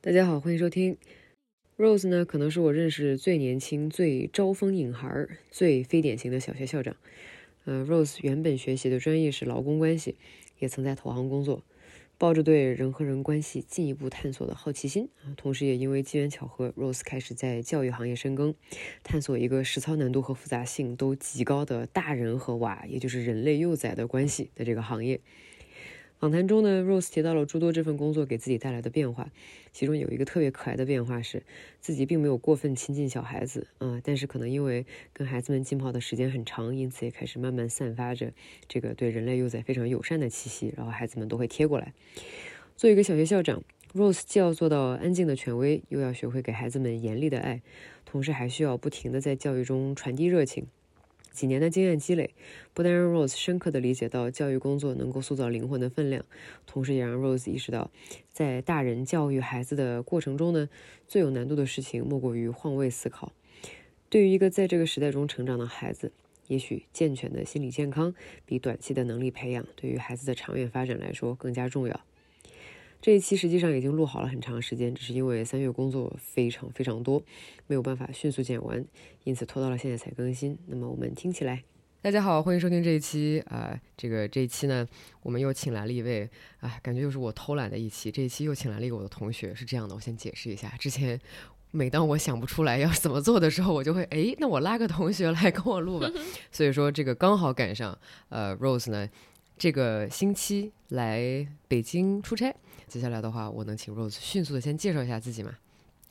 大家好，欢迎收听。Rose 呢，可能是我认识最年轻、最招风引孩、最非典型的小学校长。呃，Rose 原本学习的专业是劳工关系，也曾在投行工作。抱着对人和人关系进一步探索的好奇心啊，同时也因为机缘巧合，Rose 开始在教育行业深耕，探索一个实操难度和复杂性都极高的大人和娃，也就是人类幼崽的关系的这个行业。访谈中呢，Rose 提到了诸多这份工作给自己带来的变化，其中有一个特别可爱的变化是，自己并没有过分亲近小孩子啊，但是可能因为跟孩子们浸泡的时间很长，因此也开始慢慢散发着这个对人类幼崽非常友善的气息，然后孩子们都会贴过来。作为一个小学校长，Rose 既要做到安静的权威，又要学会给孩子们严厉的爱，同时还需要不停的在教育中传递热情。几年的经验积累，不但让 Rose 深刻地理解到教育工作能够塑造灵魂的分量，同时也让 Rose 意识到，在大人教育孩子的过程中呢，最有难度的事情莫过于换位思考。对于一个在这个时代中成长的孩子，也许健全的心理健康比短期的能力培养对于孩子的长远发展来说更加重要。这一期实际上已经录好了很长时间，只是因为三月工作非常非常多，没有办法迅速剪完，因此拖到了现在才更新。那么我们听起来，大家好，欢迎收听这一期啊，这个这一期呢，我们又请来了一位啊，感觉又是我偷懒的一期，这一期又请来了一个我的同学，是这样的，我先解释一下，之前每当我想不出来要怎么做的时候，我就会哎，那我拉个同学来跟我录吧，所以说这个刚好赶上，呃，Rose 呢这个星期来北京出差。接下来的话，我能请 Rose 迅速的先介绍一下自己吗？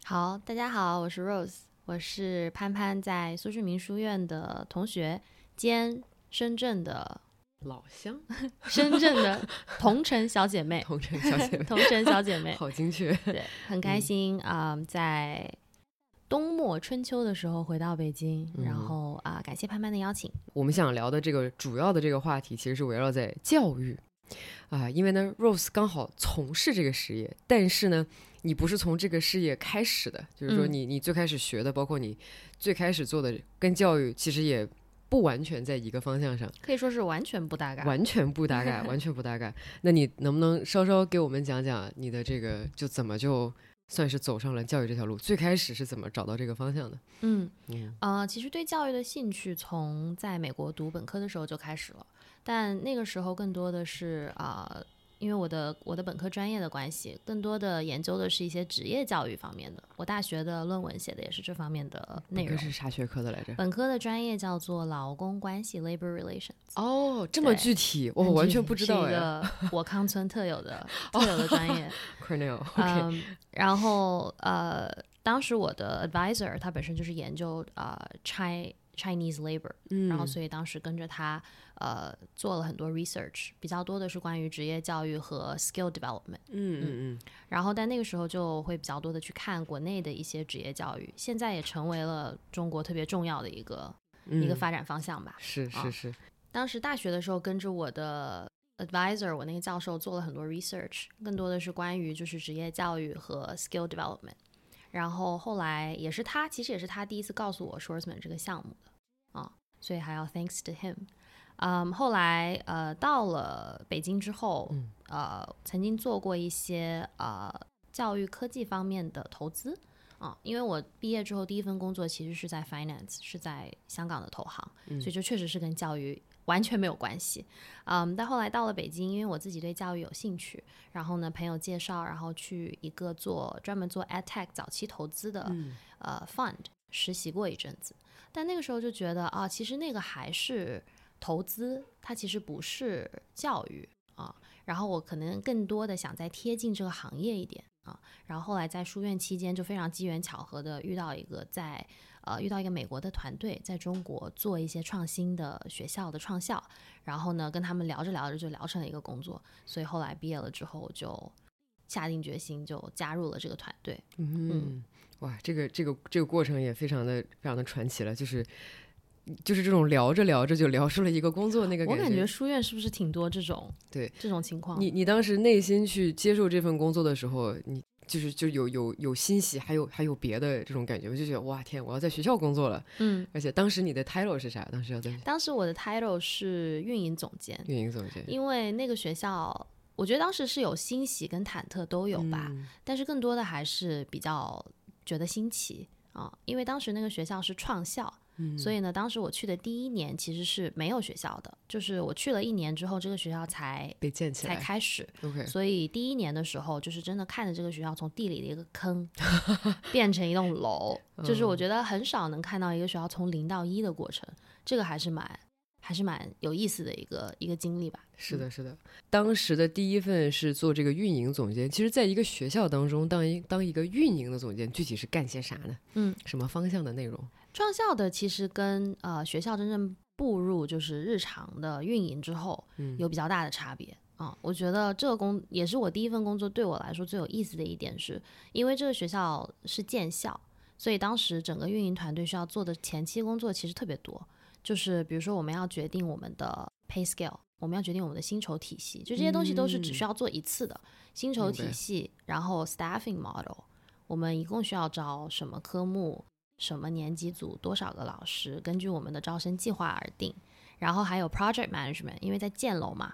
好，大家好，我是 Rose，我是潘潘在苏旭民书院的同学兼深圳的老乡，深圳的同城小姐妹，同城小姐妹，同城小姐妹，好精确，对，很开心啊，在冬末春秋的时候回到北京，然后啊，感谢潘潘的邀请。我们想聊的这个主要的这个话题，其实是围绕在教育。啊，因为呢，Rose 刚好从事这个事业，但是呢，你不是从这个事业开始的，就是说你你最开始学的，包括你最开始做的，跟教育其实也不完全在一个方向上，可以说是完全不搭嘎，完全不搭嘎，完全不搭嘎。那你能不能稍稍给我们讲讲你的这个就怎么就算是走上了教育这条路？最开始是怎么找到这个方向的？嗯嗯啊，其实对教育的兴趣从在美国读本科的时候就开始了。但那个时候更多的是啊，因为我的我的本科专业的关系，更多的研究的是一些职业教育方面的。我大学的论文写的也是这方面的内容。是啥学科的来着？本科的专业叫做劳工关系 （Labor Relations）。哦，这么具体，我完全不知道。是一个 我康村特有的特有的专业。Cornell。嗯，然后呃，当时我的 advisor 他本身就是研究啊 Chinese labor，然后所以当时跟着他。呃，做了很多 research，比较多的是关于职业教育和 skill development。嗯嗯嗯。然后，但那个时候就会比较多的去看国内的一些职业教育，现在也成为了中国特别重要的一个一个发展方向吧。是是是。当时大学的时候，跟着我的 advisor，我那个教授做了很多 research，更多的是关于就是职业教育和 skill development。然后后来也是他，其实也是他第一次告诉我 Schwarzman 这个项目的啊，所以还要 thanks to him。嗯，后来呃到了北京之后，呃曾经做过一些呃教育科技方面的投资啊，因为我毕业之后第一份工作其实是在 finance，是在香港的投行，所以就确实是跟教育完全没有关系。嗯，但后来到了北京，因为我自己对教育有兴趣，然后呢朋友介绍，然后去一个做专门做 ad tech 早期投资的呃 fund 实习过一阵子，但那个时候就觉得啊，其实那个还是。投资它其实不是教育啊，然后我可能更多的想再贴近这个行业一点啊，然后后来在书院期间就非常机缘巧合的遇到一个在呃遇到一个美国的团队在中国做一些创新的学校的创校，然后呢跟他们聊着聊着就聊成了一个工作，所以后来毕业了之后就下定决心就加入了这个团队。嗯，哇，这个这个这个过程也非常的非常的传奇了，就是。就是这种聊着聊着就聊出了一个工作那个感觉，我感觉书院是不是挺多这种对这种情况？你你当时内心去接受这份工作的时候，你就是就有有有欣喜，还有还有别的这种感觉，我就觉得哇天，我要在学校工作了。嗯，而且当时你的 title 是啥？当时要在当时我的 title 是运营总监，运营总监，因为那个学校我觉得当时是有欣喜跟忐忑都有吧，嗯但是更多的还是比较觉得新奇啊，因为当时那个学校是创校，嗯所以呢，当时我去的第一年其实是没有学校的，就是我去了一年之后，这个学校才才被建起来才开始。，OK，所以第一年的时候，就是真的看着这个学校从地里的一个坑变成一栋楼，就是我觉得很少能看到一个学校从零到一的过程，这个还是蛮还是蛮有意思的一个一个经历吧。是的，是的。当时的第一份是做这个运营总监。其实，在一个学校当中，当一当一个运营的总监，具体是干些啥呢？嗯，什么方向的内容？创校的其实跟呃学校真正步入就是日常的运营之后，嗯有比较大的差别。啊、我觉得这个工也是我第一份工作，对我来说最有意思的一点是，因为这个学校是建校，所以当时整个运营团队需要做的前期工作其实特别多，就是比如说我们要决定我们的 pay scale，我们要决定我们的薪酬体系，就这些东西都是只需要做一次的、薪酬体系，然后 staffing model，我们一共需要招什么科目、什么年级组、多少个老师，根据我们的招生计划而定。然后还有 project management，因为在建楼嘛，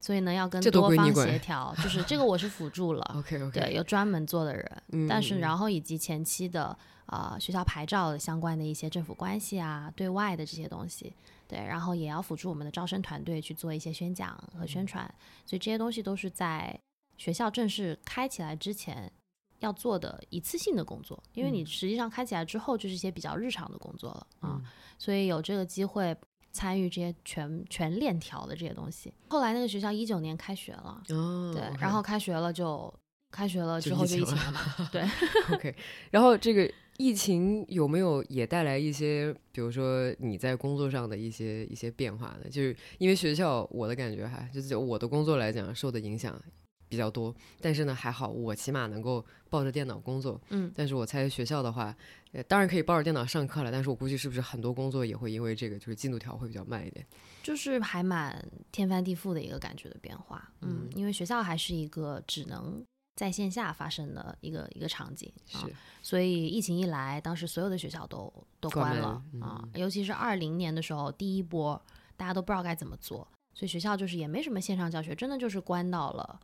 所以呢要跟多方协调，就是这个我是辅助了。OK OK，对，有专门做的人，嗯但是嗯然后以及前期的呃学校牌照相关的一些政府关系啊，对外的这些东西，对，然后也要辅助我们的招生团队去做一些宣讲和嗯。宣传，所以这些东西都是在学校正式开起来之前要做的一次性的工作，因为你嗯实际上开起来之后就是一些比较日常的工作了啊，嗯所以有这个机会。参与这些全全链条的这些东西。后来那个学校一九年开学了，哦，对然后开学了就开学了之后就疫情情了嘛，对。OK，然后这个疫情有没有也带来一些，比如说你在工作上的一些一些变化呢？就是因为学校，我的感觉哈，就是我的工作来讲受的影响比较多，但是呢还好，我起码能够抱着电脑工作。嗯但是我猜学校的话，呃，当然可以抱着电脑上课了，但是我估计是不是很多工作也会因为这个就是进度条会比较慢一点。就是还蛮天翻地覆的一个感觉的变化，嗯，因为学校还是一个只能在线下发生的一个一个场景是啊，所以疫情一来，当时所有的学校都都关了啊嗯，尤其是二零年的时候，第一波大家都不知道该怎么做，所以学校就是也没什么线上教学，真的就是关到了，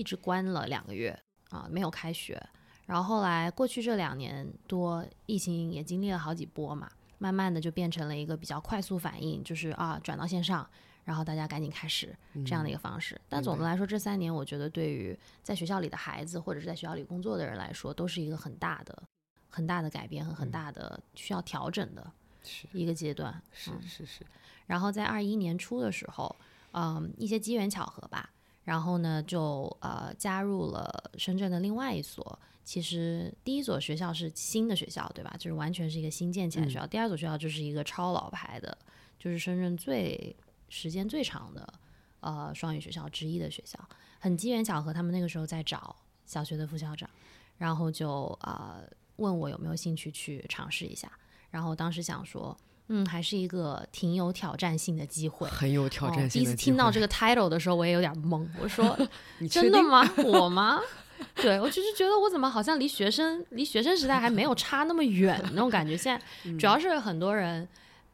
一直关了两个月啊，没有开学。然后后来过去这两年多，疫情也经历了好几波嘛，慢慢的就变成了一个比较快速反应，就是啊转到线上，然后大家赶紧开始这样的一个方式。但总的来说，这三年我觉得对于在学校里的孩子或者是在学校里工作的人来说，都是一个很大的、很大的改变和很大的需要调整的一个阶段。是嗯是是，然后在二一年初的时候，嗯，一些机缘巧合吧，然后呢就呃加入了深圳的另外一所。其实第一所学校是新的学校，对吧？就是完全是一个新建起来的学校。第二所学校就是一个超老牌的，就是深圳最时间最长的呃双语学校之一的学校。很机缘巧合，他们那个时候在找小学的副校长，然后就呃问我有没有兴趣去尝试一下。然后当时想说，嗯，还是一个挺有挑战性的机会。很有挑战性、第一次听到这个 title 的时候，我也有点懵。我说 真的吗？我吗？对我就是觉得我怎么好像离学生离学生时代还没有差那么远那种感觉。现在主要是很多人。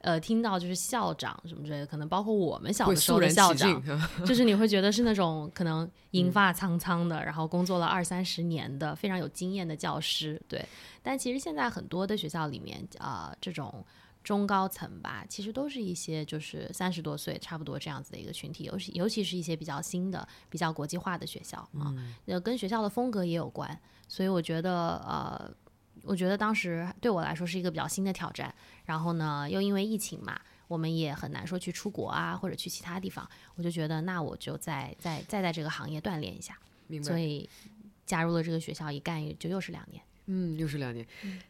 呃，听到就是校长什么之类的，可能包括我们小的时候的校长，就是你会觉得是那种可能银发苍苍的，然后工作了二三十年的非常有经验的教师，对。但其实现在很多的学校里面，啊、这种中高层吧，其实都是一些就是三十多岁差不多这样子的一个群体，尤其尤其是一些比较新的、比较国际化的学校啊，呃，跟学校的风格也有关。所以我觉得，呃，我觉得当时对我来说是一个比较新的挑战。然后呢，又因为疫情嘛，我们也很难说去出国啊，或者去其他地方。我就觉得，那我就再再再在这个行业锻炼一下，明白。所以加入了这个学校，一干就又是两年。嗯，又是两年。嗯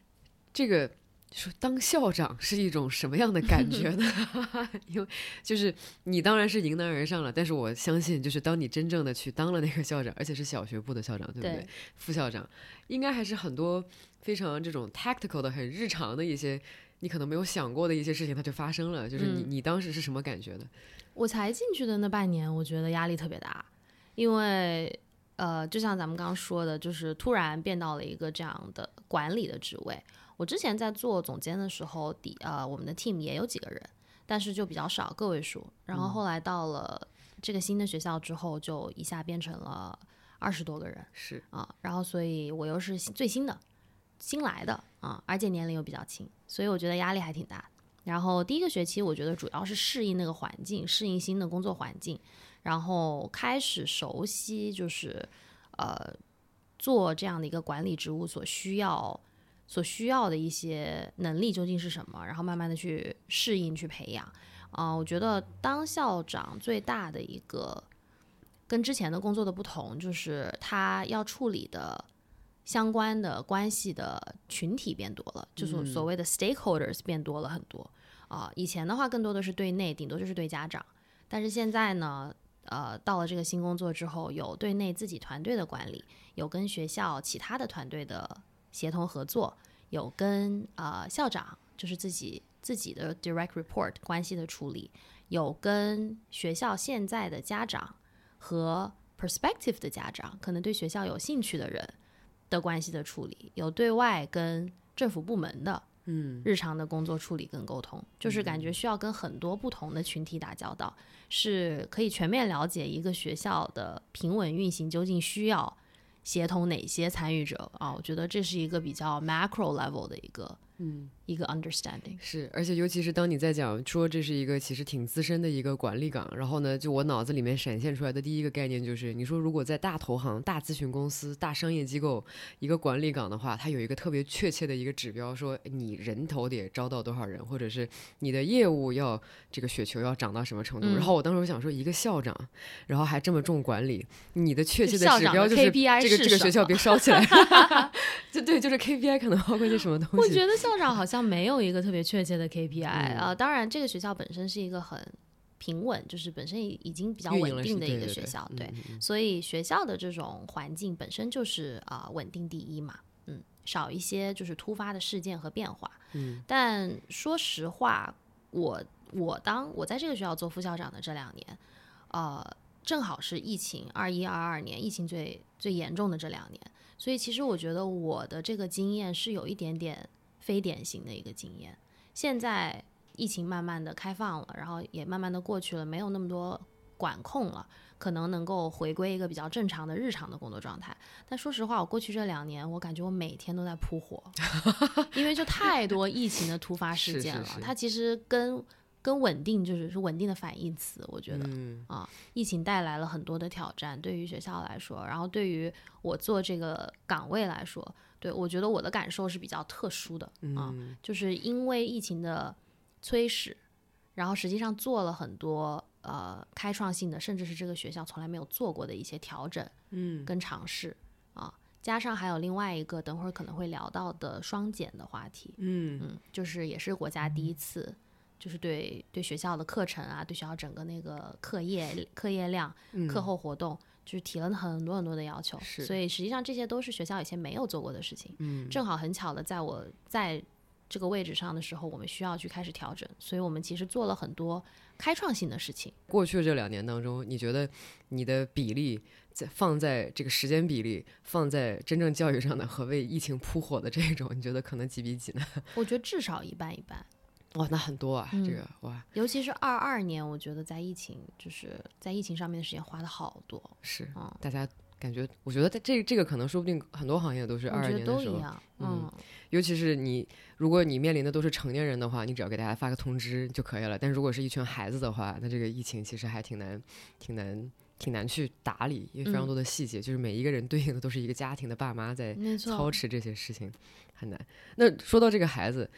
这个说当校长是一种什么样的感觉呢？因为就是你当然是迎难而上了，但是我相信，就是当你真正的去当了那个校长，而且是小学部的校长，对不对？对副校长应该还是很多非常这种 tactical 的、很日常的一些。你可能没有想过的一些事情，它就发生了。就是你，嗯你当时是什么感觉呢？我才进去的那半年，我觉得压力特别大，因为呃，就像咱们刚刚说的，就是突然变到了一个这样的管理的职位。我之前在做总监的时候，底呃，我们的 team 也有几个人，但是就比较少，个位数。然后后来到了这个新的学校之后，就一下变成了二十多个人是啊，然后所以我又是新最新的新来的啊，而且年龄又比较轻，所以我觉得压力还挺大。然后第一个学期，我觉得主要是适应那个环境，适应新的工作环境，然后开始熟悉，就是呃做这样的一个管理职务所需要所需要的一些能力究竟是什么，然后慢慢的去适应、去培养。啊、我觉得当校长最大的一个跟之前的工作的不同，就是他要处理的相关的关系的群体变多了，就是所谓的 stakeholders 变多了很多。啊、以前的话更多的是对内，顶多就是对家长，但是现在呢，呃，到了这个新工作之后，有对内自己团队的管理，有跟学校其他的团队的协同合作，有跟呃校长就是自己自己的 direct report 关系的处理，有跟学校现在的家长和 prospective 的家长，可能对学校有兴趣的人的关系的处理，有对外跟政府部门的嗯。日常的工作处理跟沟通，就是感觉需要跟很多不同的群体打交道，是可以全面了解一个学校的平稳运行究竟需要协同哪些参与者啊？我觉得这是一个比较 macro level 的一个嗯一个 understanding。是，而且尤其是当你在讲说这是一个其实挺资深的一个管理岗，然后呢，就我脑子里面闪现出来的第一个概念就是，你说如果在大投行、大咨询公司、大商业机构一个管理岗的话，它有一个特别确切的一个指标，说你人头得招到多少人，或者是你的业务要这个雪球要涨到什么程度。嗯然后我当时我想说，一个校长，然后还这么重管理，你的确切的指标就是 KPI 这个是这个学校么别烧起来，就对，就是 KPI 可能包括一些什么东西。我觉得校长好像没有一个特别确切的 KPI 嗯啊、当然，这个学校本身是一个很平稳，就是本身已已经比较稳定的一个学校，对，所以学校的这种环境本身就是啊、稳定第一嘛，嗯，少一些就是突发的事件和变化。嗯，但说实话，我我当我在这个学校做副校长的这两年，呃，正好是疫情二一二二年疫情最最严重的这两年，所以其实我觉得我的这个经验是有一点点非典型的一个经验。现在疫情慢慢的开放了，然后也慢慢的过去了，没有那么多管控了，可能能够回归一个比较正常的日常的工作状态。但说实话，我过去这两年，我感觉我每天都在扑火，因为就太多疫情的突发事件了。是是它其实跟跟稳定就是是稳定的反义词，我觉得。嗯啊，疫情带来了很多的挑战，对于学校来说，然后对于我做这个岗位来说，对我觉得我的感受是比较特殊的啊，嗯就是因为疫情的催使，然后实际上做了很多呃开创性的，甚至是这个学校从来没有做过的一些调整嗯跟尝试啊，加上还有另外一个等会儿可能会聊到的双减的话题，嗯嗯，就是也是国家第一次，就是对对学校的课程啊，对学校整个那个课业课业量、嗯课后活动，就是提了很多很多的要求。是所以实际上这些都是学校以前没有做过的事情。嗯正好很巧的，在我在这个位置上的时候，我们需要去开始调整，所以我们其实做了很多开创性的事情。过去这两年当中，你觉得你的比例在放在这个时间比例放在真正教育上的和为疫情扑火的这种，你觉得可能几比几呢？我觉得至少一半一半，哇，那很多啊，嗯这个哇尤其是二二年，我觉得在疫情就是在疫情上面的时间花的好多，是嗯，大家感觉，我觉得在这这个可能说不定很多行业都是二二年的时候，都一样，嗯嗯尤其是你如果你面临的都是成年人的话，你只要给大家发个通知就可以了。但如果是一群孩子的话，那这个疫情其实还挺难，挺难。挺难去打理，因为非常嗯多的细节，就是每一个人对应的都是一个家庭的爸妈在，操持这些事情很难。那说到这个孩子，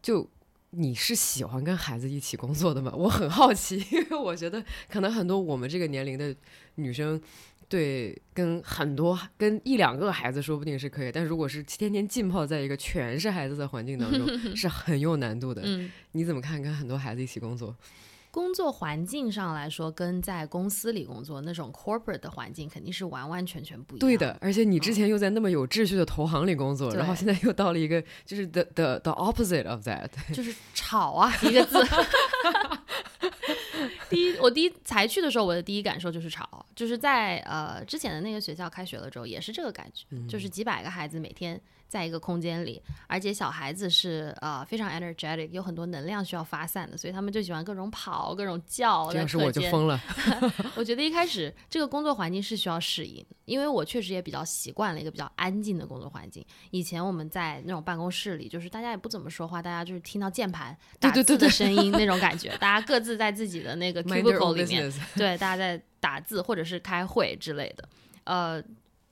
就你是喜欢跟孩子一起工作的吗？我很好奇，因为我觉得可能很多我们这个年龄的女生。对，跟很多跟一两个孩子说不定是可以，但如果是天天浸泡在一个全是孩子的环境当中，是很有难度的。嗯。你怎么看跟很多孩子一起工作？工作环境上来说，跟在公司里工作那种 corporate 的环境肯定是完完全全不一样。对的，，而且你之前又在那么有秩序的投行里工作，然后现在又到了一个就是 the the the opposite of that。就是吵啊，一个字。第一，我第一才去的时候，我的第一感受就是吵，就是在呃之前的那个学校开学了之后，也是这个感觉，就是几百个孩子每天在一个空间里，而且小孩子是呃非常 energetic，有很多能量需要发散的，所以他们就喜欢各种跑、各种叫。这要是我就疯了。我觉得一开始这个工作环境是需要适应，因为我确实也比较习惯了一个比较安静的工作环境。以前我们在那种办公室里，就是大家也不怎么说话，大家就是听到键盘打字的声音那种感觉，大家各自在自己的那个 cubicle 里面，对，大家在打字或者是开会之类的。呃，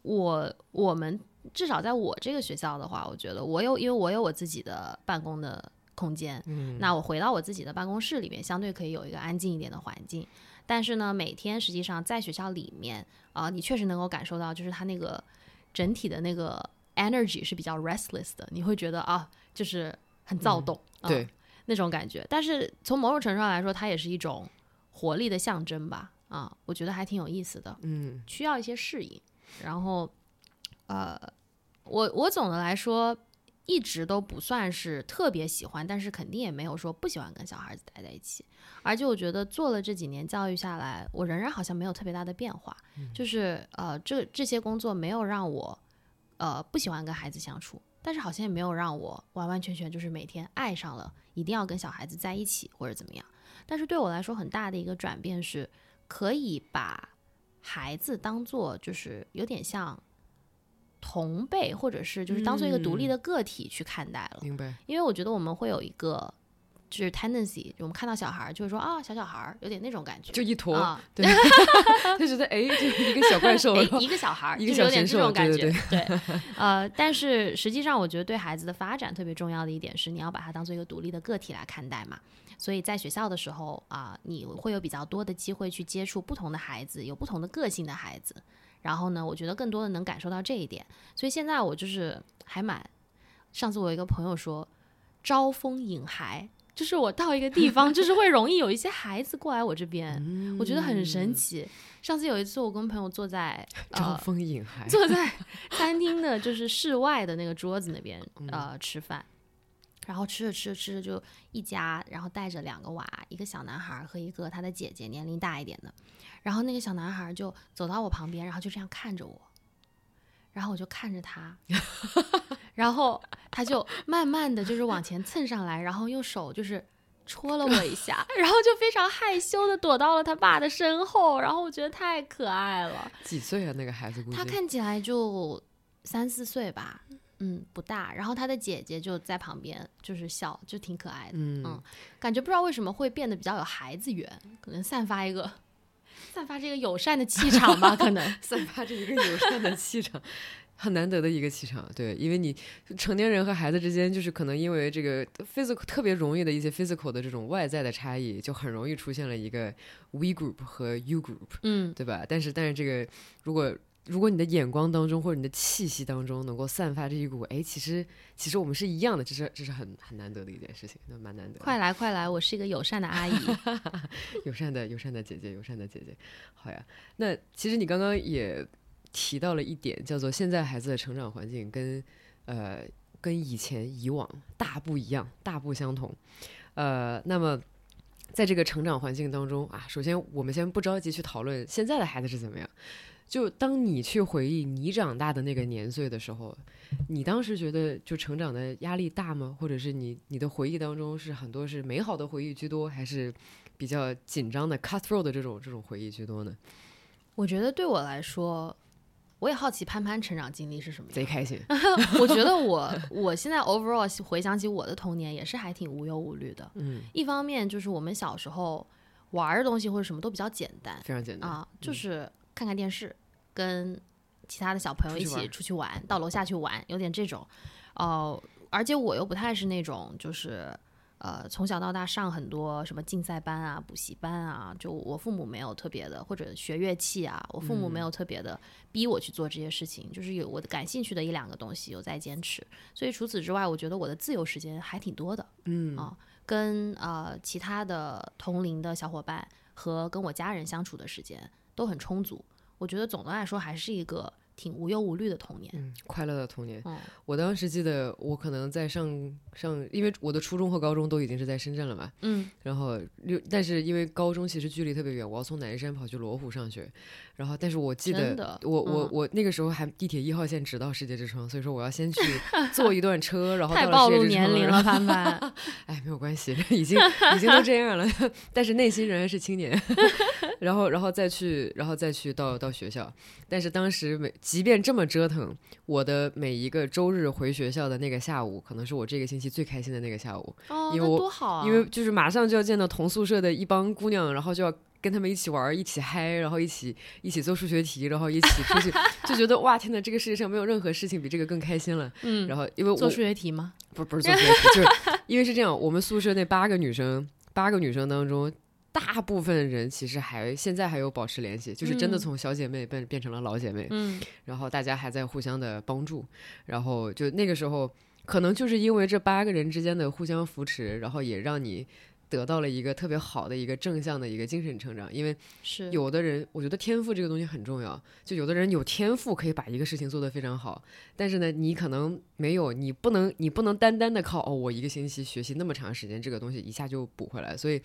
我我们。至少在我这个学校的话，我觉得我有，因为我有我自己的办公的空间。嗯，那我回到我自己的办公室里面，相对可以有一个安静一点的环境。但是呢，每天实际上在学校里面啊，你确实能够感受到，就是它那个整体的那个 energy 是比较 restless 的，你会觉得啊，就是很躁动，对那种感觉。但是从某种程度上来说，它也是一种活力的象征吧？啊，我觉得还挺有意思的。嗯，需要一些适应，然后。呃，我我总的来说一直都不算是特别喜欢，但是肯定也没有说不喜欢跟小孩子待在一起。而且我觉得做了这几年教育下来，我仍然好像没有特别大的变化，就是呃，这这些工作没有让我呃不喜欢跟孩子相处，但是好像也没有让我完完全全就是每天爱上了一定要跟小孩子在一起或者怎么样。但是对我来说很大的一个转变是，可以把孩子当做就是有点像。同辈，或者是就是当做一个独立的个体去看待了。明白。因为我觉得我们会有一个就是 tendency，我们看到小孩就会说啊，小小孩儿有点那种感觉，就一坨，对，就觉得哎，就是一个小怪兽，一个小孩儿，一个小神兽，对对对。呃，但是实际上，我觉得对孩子的发展特别重要的一点是，你要把他当做一个独立的个体来看待嘛。所以在学校的时候啊，你会有比较多的机会去接触不同的孩子，有不同的个性的孩子。然后呢，我觉得更多的能感受到这一点，所以现在我就是还蛮。上次我有一个朋友说，招蜂引孩，就是我到一个地方，就是会容易有一些孩子过来我这边，我觉得很神奇。上次有一次，我跟朋友坐在 招蜂引孩，坐在餐厅的就是室外的那个桌子那边呃吃饭，然后吃着吃着吃着就一家，然后带着两个娃，一个小男孩和一个他的姐姐，年龄大一点的。然后那个小男孩就走到我旁边，然后就这样看着我，然后我就看着他，然后他就慢慢的就是往前蹭上来，然后用手就是戳了我一下，然后就非常害羞的躲到了他爸的身后，然后我觉得太可爱了。几岁啊？那个孩子？他看起来就三四岁吧，嗯，不大。然后他的姐姐就在旁边，就是笑，就挺可爱的。嗯，感觉不知道为什么会变得比较有孩子缘，可能散发一个。散发这个友善的气场吧，可能 散发着一个友善的气场，很难得的一个气场。对，因为你成年人和孩子之间，就是可能因为这个 physical 特别容易的一些 physical 的这种外在的差异，就很容易出现了一个 we group 和 you group，嗯，对吧？但是，但是这个如果如果你的眼光当中或者你的气息当中能够散发着一股，哎，其实其实我们是一样的，这是这是很很难得的一件事情，那蛮难得。快来快来，我是一个友善的阿姨，友善的友善的姐姐，友善的姐姐，好呀。那其实你刚刚也提到了一点，叫做现在孩子的成长环境跟呃跟以前以往大不一样，大不相同。呃，那么在这个成长环境当中啊，首先我们先不着急去讨论现在的孩子是怎么样。就当你去回忆你长大的那个年岁的时候，你当时觉得就成长的压力大吗？或者是你你的回忆当中是很多是美好的回忆居多，还是比较紧张的 cutthroat 的这种这种回忆居多呢？我觉得对我来说，我也好奇潘潘成长经历是什么样。贼开心。我觉得我我现在 overall 回想起我的童年，也是还挺无忧无虑的。嗯，一方面就是我们小时候玩的东西或者什么都比较简单，非常简单啊，就是。看看电视，跟其他的小朋友一起出去玩，到楼下去玩，有点这种。哦，而且我又不太是那种，就是呃，从小到大上很多什么竞赛班啊、补习班啊，就我父母没有特别的，或者学乐器啊，我父母没有特别的逼我去做这些事情，就是有我的感兴趣的一两个东西有在坚持。所以除此之外，我觉得我的自由时间还挺多的。嗯啊，跟呃其他的同龄的小伙伴和跟我家人相处的时间。都很充足，我觉得总的来说还是一个挺无忧无虑的童年。嗯，快乐的童年。嗯我当时记得，我可能在上上，因为我的初中和高中都已经是在深圳了嘛，嗯然后六，但是因为高中其实距离特别远，我要从南山跑去罗湖上学，然后但是我记得我我嗯我那个时候还地铁一号线直到世界之窗，所以说我要先去 坐一段车，然后太到暴露年龄了，潘潘。哎，没有关系，已经已经都这样了，但是内心仍然是青年。然后，然后再去，然后再去到到学校。但是当时每即便这么折腾，我的每一个周日回学校的那个下午，可能是我这个星期最开心的那个下午，哦，因为我多好啊！因为就是马上就要见到同宿舍的一帮姑娘，然后就要。跟他们一起玩，一起嗨，然后一起一起做数学题，然后一起出去，就觉得哇天呐，这个世界上没有任何事情比这个更开心了。嗯，然后因为我做数学题吗？不不是做数学题，就是 因为是这样，我们宿舍那八个女生，八个女生当中，大部分人其实还现在还有保持联系，就是真的嗯从小姐妹变变成了老姐妹，嗯然后大家还在互相的帮助，然后就那个时候，可能就是因为这八个人之间的互相扶持，然后也让你。得到了一个特别好的一个正向的一个精神成长，因为是有的人，我觉得天赋这个东西很重要。就有的人有天赋可以把一个事情做得非常好，但是呢，你可能没有，你不能，你不能单单的靠哦，我一个星期学习那么长时间，这个东西一下就补回来。所以，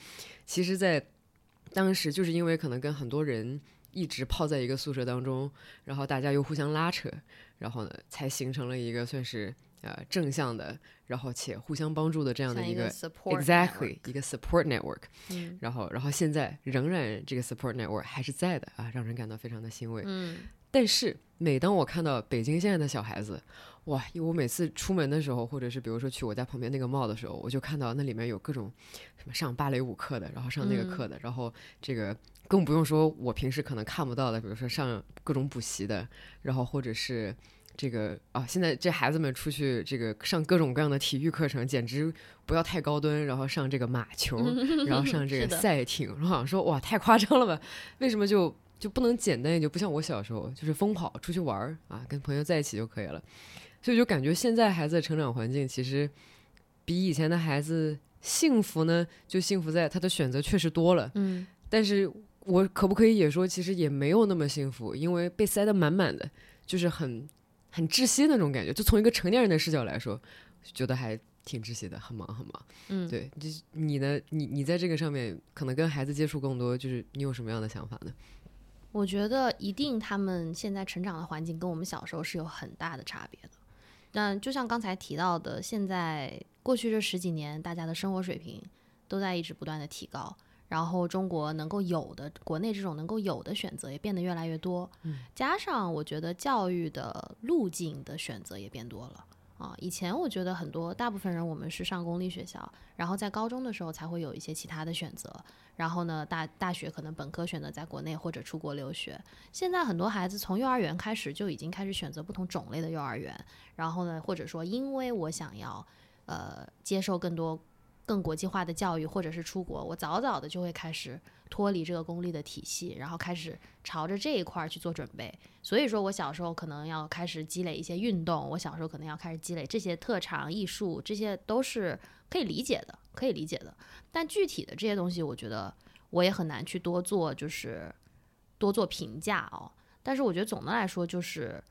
其实，在当时就是因为可能跟很多人一直泡在一个宿舍当中，然后大家又互相拉扯，然后呢，才形成了一个算是呃正向的，然后且互相帮助的这样的像一一个 support exactly 一个 support network。嗯然后，然后现在仍然这个 support network 还是在的啊，让人感到非常的欣慰。嗯但是每当我看到北京现在的小孩子，哇！因为我每次出门的时候，或者是比如说去我家旁边那个 mall 的时候，我就看到那里面有各种什么上芭蕾舞课的，然后上那个课的，然后这个更不用说我平时可能看不到的，比如说上各种补习的，然后或者是。这个啊，现在这孩子们出去这个上各种各样的体育课程，简直不要太高端，然后上这个马球，然后上这个赛艇，然后想说哇，太夸张了吧？为什么就就不能简单一点？就不像我小时候，就是疯跑出去玩儿啊，跟朋友在一起就可以了。所以就感觉现在孩子的成长环境其实比以前的孩子幸福呢，就幸福在他的选择确实多了。嗯但是我可不可以也说，其实也没有那么幸福，因为被塞得满满的，就是很很窒息那种感觉。就从一个成年人的视角来说，觉得还挺窒息的，很忙很忙。嗯，对，就是你呢，你你在这个上面可能跟孩子接触更多，就是你有什么样的想法呢？我觉得一定他们现在成长的环境跟我们小时候是有很大的差别的。那就像刚才提到的，现在过去这十几年，大家的生活水平都在一直不断的提高，然后中国能够有的国内这种能够有的选择也变得越来越多，嗯加上我觉得教育的路径的选择也变多了。啊，以前我觉得很多大部分人我们是上公立学校，然后在高中的时候才会有一些其他的选择，然后呢，大大学可能本科选择在国内或者出国留学。现在很多孩子从幼儿园开始就已经开始选择不同种类的幼儿园，然后呢，或者说因为我想要呃接受更多更国际化的教育，或者是出国，我早早的就会开始脱离这个公立的体系，然后开始朝着这一块儿去做准备。所以说我小时候可能要开始积累一些运动，我小时候可能要开始积累这些特长、艺术，这些都是可以理解的，可以理解的。但具体的这些东西，我觉得我也很难去多做，就是多做评价哦。但是我觉得总的来说，就是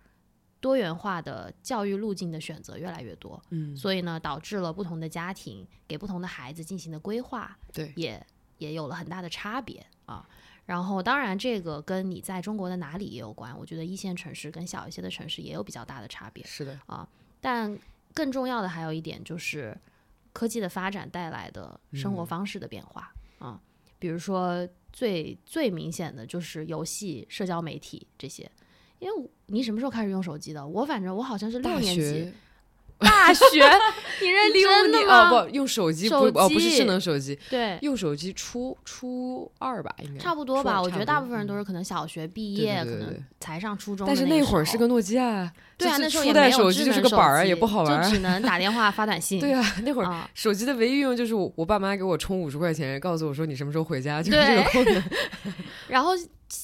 多元化的教育路径的选择越来越多，嗯，所以呢，导致了不同的家庭给不同的孩子进行的规划，对，也也有了很大的差别啊。然后，当然，这个跟你在中国的哪里也有关。我觉得一线城市跟小一些的城市也有比较大的差别。是的啊，但更重要的还有一点就是科技的发展带来的生活嗯方式的变化啊、比如说最最明显的就是游戏、社交媒体这些。因为你什么时候开始用手机的？我反正我好像是六年级，学大学，你认六 真的吗？哦不，用手机不哦不是智能手机，对，用手机初初二吧，应该。差不多吧。我觉得大部分人都是可能小学毕业，可能才上初中的但是那那会儿是个诺基亚，对啊，那时候初代也没有智手机就是能手个板儿，也机不好玩。就只能打电话发短信。对啊，那会儿啊，手机的唯一用就是我我爸妈给我充五十块钱，告诉我说你什么时候回家，就是这个功能。然后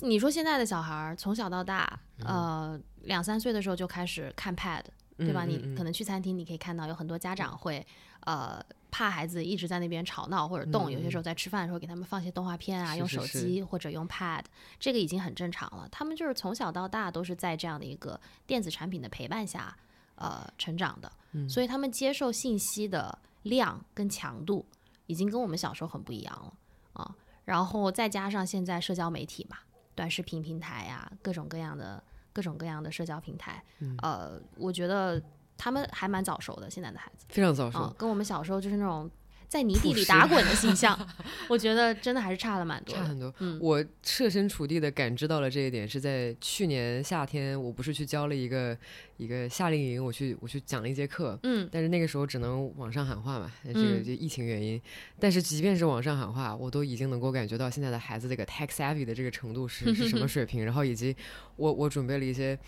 你说现在的小孩儿从小到大，嗯。呃，两三岁的时候就开始看 Pad，对吧？你可能去餐厅，你可以看到有很多家长会，呃，怕孩子一直在那边吵闹或者动，有些时候在吃饭的时候给他们放些动画片啊，用手机或者用 Pad，这个已经很正常了。他们就是从小到大都是在这样的一个电子产品的陪伴下，呃，成长的，嗯所以他们接受信息的量跟强度已经跟我们小时候很不一样了啊。然后再加上现在社交媒体嘛，短视频平台呀、各种各样的各种各样的社交平台，嗯呃，我觉得他们还蛮早熟的，现在的孩子非常早熟。啊、跟我们小时候就是那种在泥地里打滚的形象，我觉得真的还是差了蛮多。差很多。嗯我设身处地的感知到了这一点，是在去年夏天，我不是去教了一个一个夏令营，我去我去讲了一节课，嗯但是那个时候只能网上喊话嘛，这个嗯就疫情原因。但是即便是网上喊话，我都已经能够感觉到现在的孩子这个 tech savvy 的这个程度是是什么 水平，然后以及我我准备了一些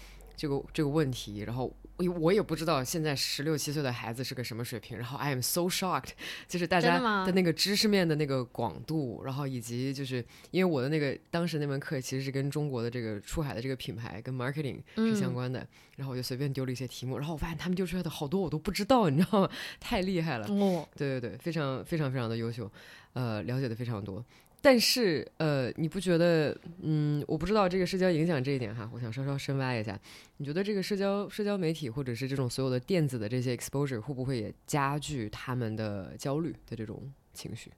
这个这个问题，然后我我也不知道现在十六七岁的孩子是个什么水平，然后 I am so shocked，就是大家的那个知识面的那个广度，然后以及就是因为我的那个当时那门课其实是跟中国的这个出海的这个品牌跟 marketing 是相嗯关的，然后我就随便丢了一些题目，然后我发现他们丢出来的好多我都不知道，你知道吗？太厉害了。哦，对对对，非常非常非常的优秀，呃，了解的非常多。但是呃，你不觉得？嗯，我不知道这个社交影响这一点哈，我想稍稍深挖一下。你觉得这个社交社交媒体或者是这种所有的电子的这些 exposure 会不会也加剧他们的焦虑的这种情绪？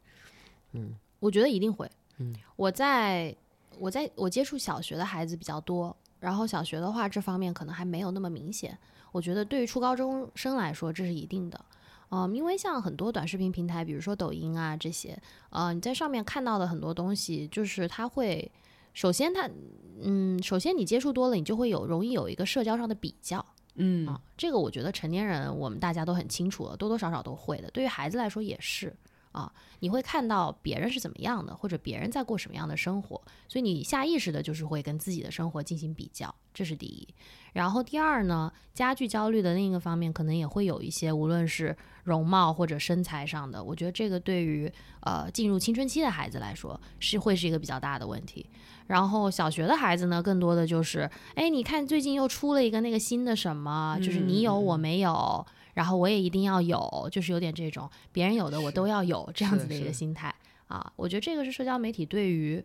嗯我觉得一定会。嗯，我在我在我接触小学的孩子比较多，然后小学的话这方面可能还没有那么明显。我觉得对于初高中生来说，这是一定的。嗯，因为像很多短视频平台，比如说抖音啊这些，呃，你在上面看到的很多东西，就是它会，首先它，嗯，首先你接触多了，你就会有容易有一个社交上的比较。嗯啊，这个我觉得成年人我们大家都很清楚了，多多少少都会的。对于孩子来说也是啊，你会看到别人是怎么样的，或者别人在过什么样的生活，所以你下意识的就是会跟自己的生活进行比较，这是第一。然后第二呢，加剧焦虑的另一个方面，可能也会有一些，无论是容貌或者身材上的，我觉得这个对于呃进入青春期的孩子来说，是会是一个比较大的问题。然后小学的孩子呢，更多的就是，哎，你看最近又出了一个那个新的什么，就是你有我没有，然后我也一定要有，就是有点这种别人有的我都要有这样子的一个心态啊。我觉得这个是社交媒体对于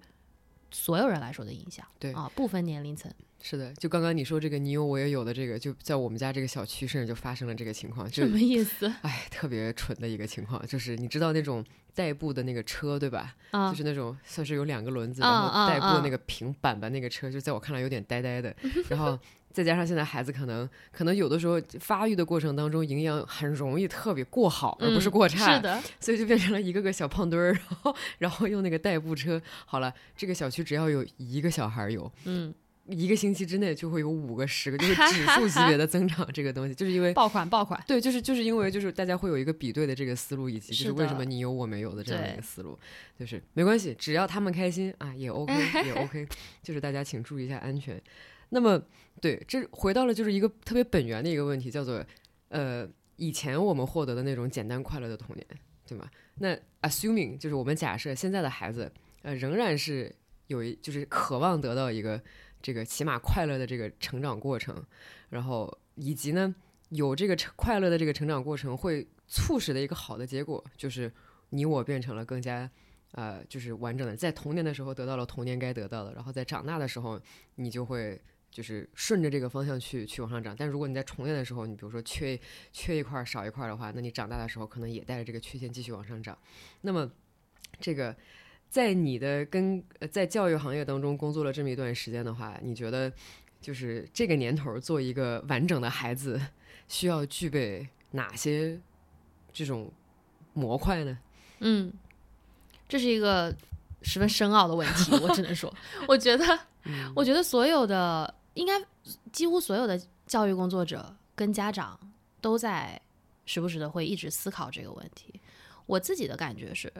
所有人来说的影响，对啊，不分年龄层，是的，就刚刚你说这个你有我也有的这个，就在我们家这个小区甚至就发生了这个情况，就什么意思哎特别蠢的一个情况，就是你知道那种代步的那个车对吧？啊就？是那种算是有两个轮子，啊然后代步的那个平板板那个车，就在我看来有点呆呆的。然后再加上现在孩子可能可能有的时候发育的过程当中，营养很容易特别过好，而不是嗯过差，是的，所以就变成了一个个小胖墩儿，然后然后用那个代步车。好了，这个小区只要有一个小孩儿有。嗯，一个星期之内就会有五个、十个，就是指数级别的增长。这个东西，就是因为爆 款爆款，对，就是就是因为就是大家会有一个比对的这个思路，以及就是是为什么你有我没有的这样的一个思路，就是没关系，只要他们开心啊，也 OK 也 OK，就是大家请注意一下安全。那么对，这回到了就是一个特别本源的一个问题，叫做呃，以前我们获得的那种简单快乐的童年，对吗？那 assuming 就是我们假设现在的孩子呃仍然是有一就是渴望得到一个这个起码快乐的这个成长过程，然后以及呢。有这个成快乐的这个成长过程，会促使的一个好的结果，就是你我变成了更加呃，就是完整的，在童年的时候得到了童年该得到的，然后在长大的时候，你就会就是顺着这个方向去去往上涨。但如果你在重练的时候，你比如说缺缺一块儿少一块儿的话，那你长大的时候可能也带着这个缺陷继续往上涨。那么这个。在你的跟呃在教育行业当中工作了这么一段时间的话，你觉得就是这个年头儿做一个完整的孩子，需要具备哪些这种模块呢？嗯，这是一个十分深奥的问题，我只能说，我觉得，嗯我觉得所有的应该几乎所有的教育工作者跟家长都在时不时的会一直思考这个问题。我自己的感觉是，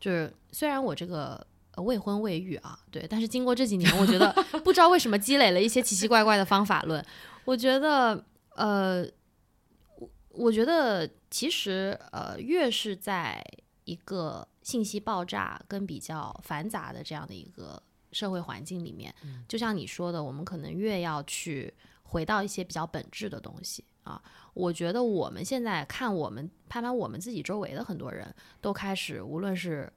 就是虽然我这个。未婚未育啊，对，但是经过这几年，我觉得不知道为什么积累了一些奇奇怪怪的方法论。我觉得，呃，我我觉得其实呃，越是在一个信息爆炸跟比较繁杂的这样的一个社会环境里面，就像你说的，我们可能越要去回到一些比较本质的东西啊。我觉得我们现在看我们拍拍我们自己周围的很多人都开始，无论是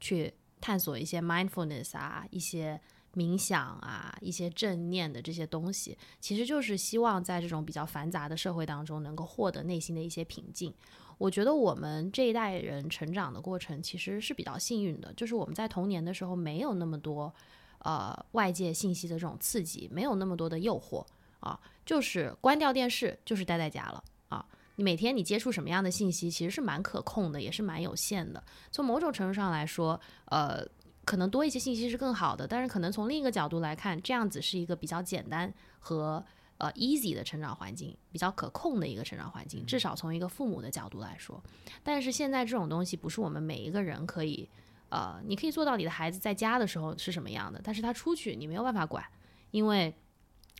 去探索一些 mindfulness 啊，一些冥想啊，一些正念的这些东西，其实就是希望在这种比较繁杂的社会当中，能够获得内心的一些平静。我觉得我们这一代人成长的过程其实是比较幸运的，就是我们在童年的时候没有那么多呃外界信息的这种刺激，没有那么多的诱惑啊，就是关掉电视，就是待在家了啊。你每天你接触什么样的信息，其实是蛮可控的，也是蛮有限的。从某种程度上来说，呃，可能多一些信息是更好的，但是可能从另一个角度来看，这样子是一个比较简单和。呃，easy 的成长环境，比较可控的一个成长环境，至少从一个父母的角度来说。但是现在这种东西不是我们每一个人可以，呃，你可以做到你的孩子在家的时候是什么样的，但是他出去你没有办法管，因为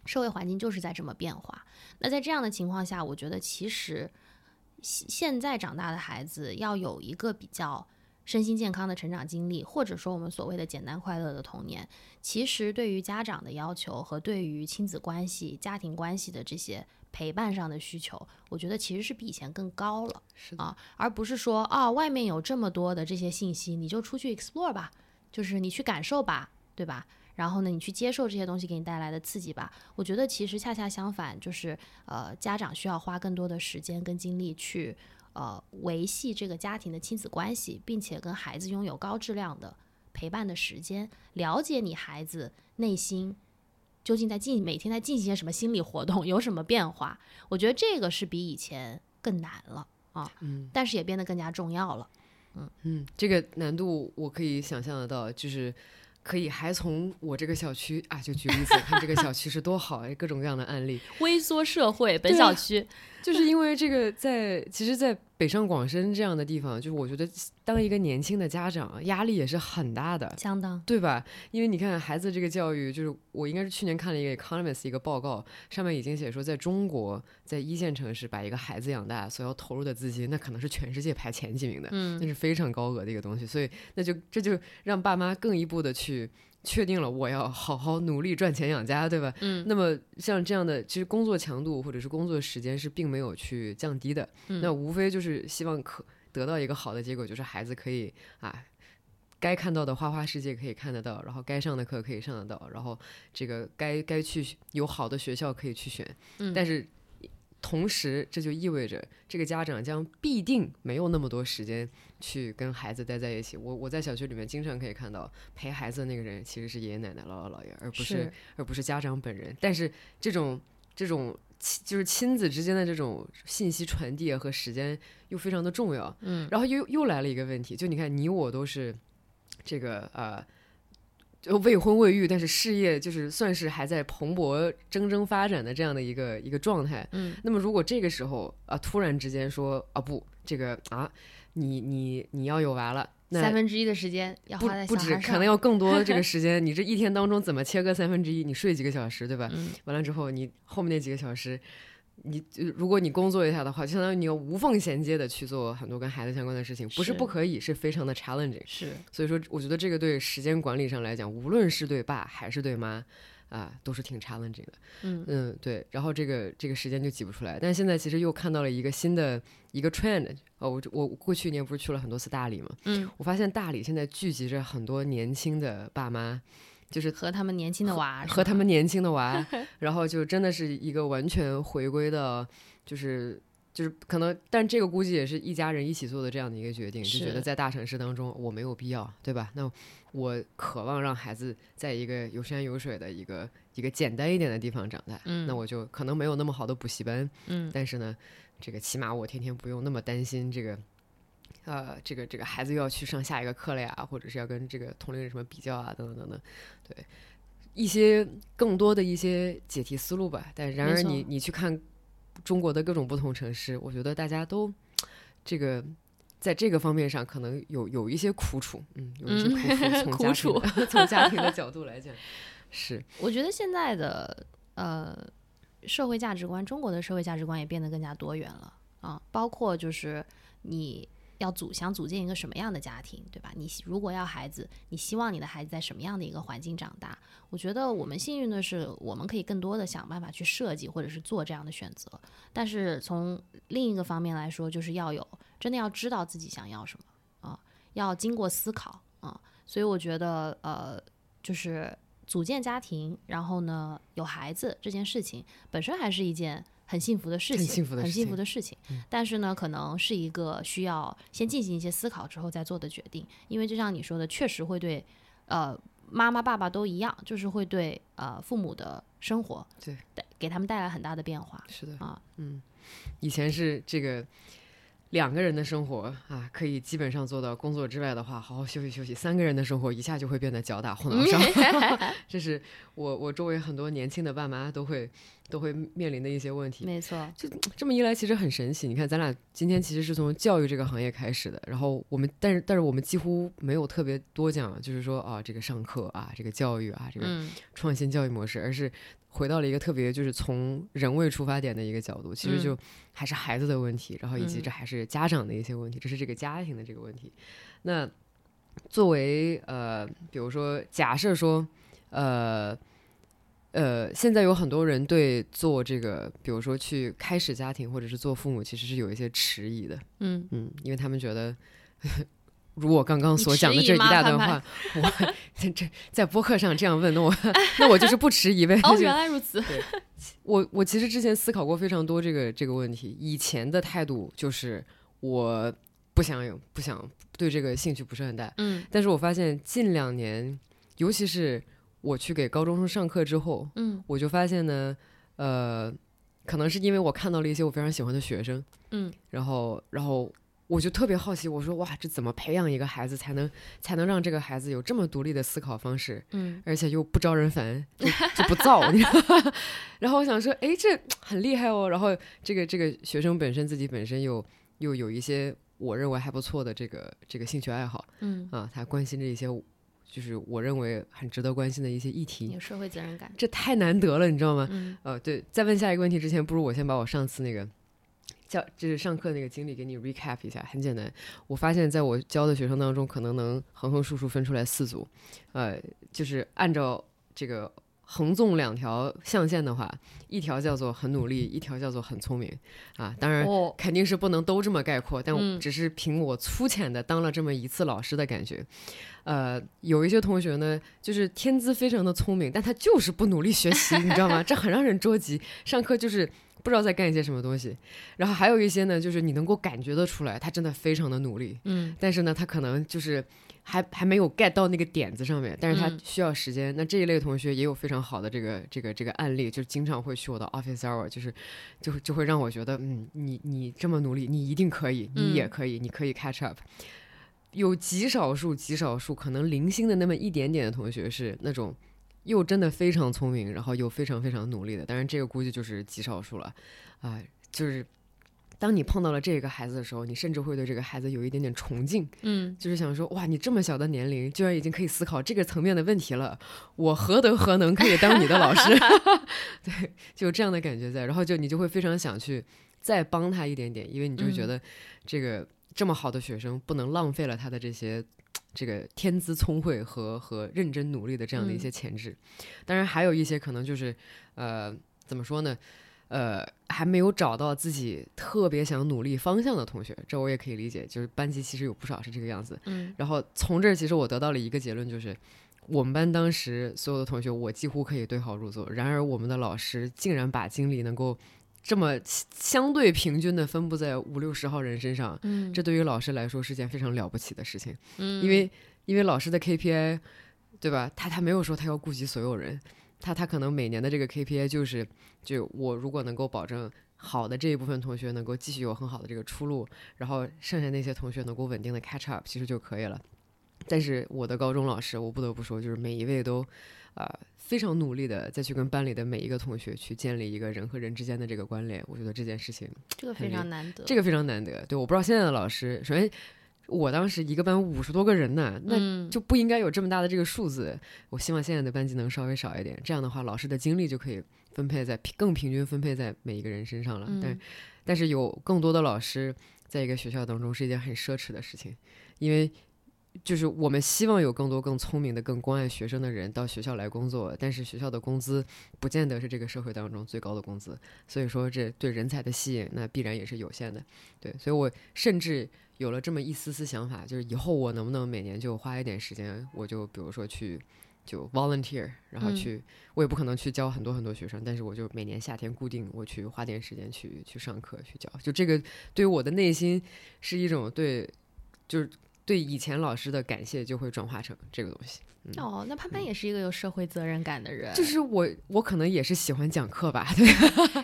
社会环境就是在这么变化。那在这样的情况下，我觉得其实现在长大的孩子要有一个比较。身心健康的成长经历，或者说我们所谓的简单快乐的童年，其实对于家长的要求和对于亲子关系、家庭关系的这些陪伴上的需求，我觉得其实是比以前更高了，是啊，而不是说啊，外面有这么多的这些信息，你就出去 explore 吧，就是你去感受吧，对吧？然后呢，你去接受这些东西给你带来的刺激吧。我觉得其实恰恰相反，就是呃，家长需要花更多的时间跟精力去。呃，维系这个家庭的亲子关系，并且跟孩子拥有高质量的陪伴的时间，了解你孩子内心究竟在进每天在进行些什么心理活动，有什么变化。我觉得这个是比以前更难了啊，嗯，但是也变得更加重要了，嗯嗯，这个难度我可以想象得到，就是可以还从我这个小区啊，就举例子，看这个小区是多好，各种各样的案例，微缩社会，本小区 就是因为这个在，其实，在。北上广深这样的地方，就是我觉得当一个年轻的家长，压力也是很大的，相当对吧？因为你看孩子这个教育，就是我应该是去年看了一个 Economist 一个报告，上面已经写说，在中国，在一线城市把一个孩子养大所要投入的资金，那可能是全世界排前几名的，嗯，那是非常高额的一个东西，所以那就这就让爸妈更一步的去。确定了，我要好好努力赚钱养家，对吧？嗯。那么像这样的，其实工作强度或者是工作时间是并没有去降低的。嗯。那无非就是希望可得到一个好的结果，就是孩子可以啊，该看到的花花世界可以看得到，然后该上的课可以上得到，然后这个该该去有好的学校可以去选。嗯。但是。同时，这就意味着这个家长将必定没有那么多时间去跟孩子待在一起。我我在小区里面经常可以看到陪孩子的那个人其实是爷爷奶奶、姥姥姥爷，而不是而不是家长本人。但是这种这种就是亲子之间的这种信息传递和时间又非常的重要。嗯，然后又又来了一个问题，就你看你我都是这个呃。就未婚未育，但是事业就是算是还在蓬勃蒸蒸发展的这样的一个一个状态。嗯，那么如果这个时候啊，突然之间说啊不，这个啊，你你你要有娃了，三分之一的时间要花在不止，可能要更多这个 时间。你这一天当中怎么切割三分之一？你睡几个小时，对吧？嗯，完了之后，你后面那几个小时。你如果你工作一下的话，就相当于你要无缝衔接的去做很多跟孩子相关的事情，不是不可以，是非常的 challenging。是，所以说，我觉得这个对时间管理上来讲，无论是对爸还是对妈，啊，都是挺 challenging 的。嗯嗯，对。然后这个这个时间就挤不出来。但现在其实又看到了一个新的一个 trend。哦，我我过去一年不是去了很多次大理嘛？嗯，我发现大理现在聚集着很多年轻的爸妈。就是和他们年轻的娃，和他们年轻的娃，然后就真的是一个完全回归的，就是就是可能，但这个估计也是一家人一起做的这样的一个决定，就觉得在大城市当中我没有必要，对吧？那我渴望让孩子在一个有山有水的一个一个简单一点的地方长大，嗯，那我就可能没有那么好的补习班，嗯，但是呢，这个起码我天天不用那么担心这个。呃，这个这个孩子又要去上下一个课了呀，或者是要跟这个同龄人什么比较啊，等等等等，对，一些更多的一些解题思路吧。但然而，你你去看中国的各种不同城市，我觉得大家都这个在这个方面上可能有有一些苦楚，嗯，有一些苦楚。从 家庭从家庭的角度来讲，是。我觉得现在的呃社会价值观，中国的社会价值观也变得更加多元了啊，包括就是你。要组想组建一个什么样的家庭，对吧？你如果要孩子，你希望你的孩子在什么样的一个环境长大？我觉得我们幸运的是，我们可以更多的想办法去设计或者是做这样的选择。但是从另一个方面来说，就是要有真的要知道自己想要什么啊，要经过思考啊。所以我觉得，呃，就是组建家庭，然后呢有孩子这件事情本身还是一件。很幸福的事情，很幸福的很幸福的事情。但是呢，可能是一个需要先进行一些思考之后再做的决定，因为就像你说的，确实会对，呃，妈妈爸爸都一样，就是会对呃父母的生活，对，给他们带来很大的变化。是的啊，嗯，以前是这个。两个人的生活啊，可以基本上做到工作之外的话，好好休息休息。三个人的生活一下就会变得脚打后脑勺，这是我我周围很多年轻的爸妈都会都会面临的一些问题。没错，就这么一来，其实很神奇。你看，咱俩今天其实是从教育这个行业开始的，然后我们但是但是我们几乎没有特别多讲，就是说啊，这个上课啊，这个教育啊，这个创新教育模式，而是。回到了一个特别就是从人为出发点的一个角度，其实就还是孩子的问题，然后以及这还是家长的一些问题，这是这个家庭的这个问题。那作为呃，比如说假设说，呃呃，现在有很多人对做这个，比如说去开始家庭或者是做父母，其实是有一些迟疑的。嗯嗯，因为他们觉得。如我刚刚所讲的这一大段话，我这在播客上这样问，那我 那我就是不迟疑呗。哦，原来如此。我我其实之前思考过非常多这个这个问题。以前的态度就是我不想有，不想对这个兴趣不是很大。嗯。但是我发现近两年，尤其是我去给高中生上课之后，嗯，我就发现呢，呃，可能是因为我看到了一些我非常喜欢的学生，嗯，然后然后。我就特别好奇，我说哇，这怎么培养一个孩子才能才能让这个孩子有这么独立的思考方式，嗯，而且又不招人烦，就就不躁。然后我想说，哎，这很厉害哦。然后这个这个学生本身自己本身又又有一些我认为还不错的这个这个兴趣爱好，嗯啊，他关心着一些就是我认为很值得关心的一些议题，有社会责任感，这太难得了，你知道吗？嗯，呃，对，在问下一个问题之前，不如我先把我上次那个。教就是上课那个经历，给你 recap 一下，很简单。我发现，在我教的学生当中，可能能横横竖竖分出来四组，呃，就是按照这个横纵两条象限的话，一条叫做很努力，一条叫做很聪明啊。当然，肯定是不能都这么概括，但我只是凭我粗浅的当了这么一次老师的感觉。呃，有一些同学呢，就是天资非常的聪明，但他就是不努力学习，你知道吗？这很让人着急。上课就是。不知道在干一些什么东西，然后还有一些呢，就是你能够感觉得出来，他真的非常的努力，嗯，但是呢，他可能就是还还没有 get 到那个点子上面，但是他需要时间。那这一类同学也有非常好的这个这个这个案例，就是经常会去我的 office hour，就是就就会让我觉得，嗯，你你这么努力，你一定可以，你也可以，你可以 catch up。有极少数极少数可能零星的那么一点点的同学是那种。又真的非常聪明，然后又非常非常努力的，当然这个估计就是极少数了，啊，就是当你碰到了这个孩子的时候，你甚至会对这个孩子有一点点崇敬，嗯，就是想说，哇，你这么小的年龄，居然已经可以思考这个层面的问题了，我何德何能可以当你的老师？对，就这样的感觉在，然后就你就会非常想去再帮他一点点，因为你就会觉得这个这么好的学生不能浪费了他的这些。这个天资聪慧和和认真努力的这样的一些潜质，当然还有一些可能就是，呃，怎么说呢？呃，还没有找到自己特别想努力方向的同学，这我也可以理解。就是班级其实有不少是这个样子。嗯。然后从这儿其实我得到了一个结论，就是我们班当时所有的同学，我几乎可以对号入座。然而我们的老师竟然把精力能够。这么相对平均的分布在五六十号人身上，嗯，这对于老师来说是件非常了不起的事情，嗯，因为因为老师的 KPI，对吧？他他没有说他要顾及所有人，他他可能每年的这个 KPI 就是，就我如果能够保证好的这一部分同学能够继续有很好的这个出路，然后剩下那些同学能够稳定的 catch up，其实就可以了。但是我的高中老师，我不得不说，就是每一位都。啊，非常努力的再去跟班里的每一个同学去建立一个人和人之间的这个关联，我觉得这件事情这个非常难得，这个非常难得。对，我不知道现在的老师，首先我当时一个班五十多个人呢，那就不应该有这么大的这个数字。我希望现在的班级能稍微少一点，这样的话老师的精力就可以分配在更平均分配在每一个人身上了。但但是有更多的老师在一个学校当中是一件很奢侈的事情，因为就是我们希望有更多更聪明的、更关爱学生的人到学校来工作，但是学校的工资不见得是这个社会当中最高的工资，所以说这对人才的吸引那必然也是有限的。对，所以我甚至有了这么一丝丝想法，就是以后我能不能每年就花一点时间，我就比如说去。就 volunteer，然后去，我也不可能去教很多很多学生，但是我就每年夏天固定我去花点时间去去上课去教，就这个对于我的内心是一种对，就是对以前老师的感谢就会转化成这个东西。哦，那潘潘也是一个有社会责任感的人。就是我，我可能也是喜欢讲课吧。对，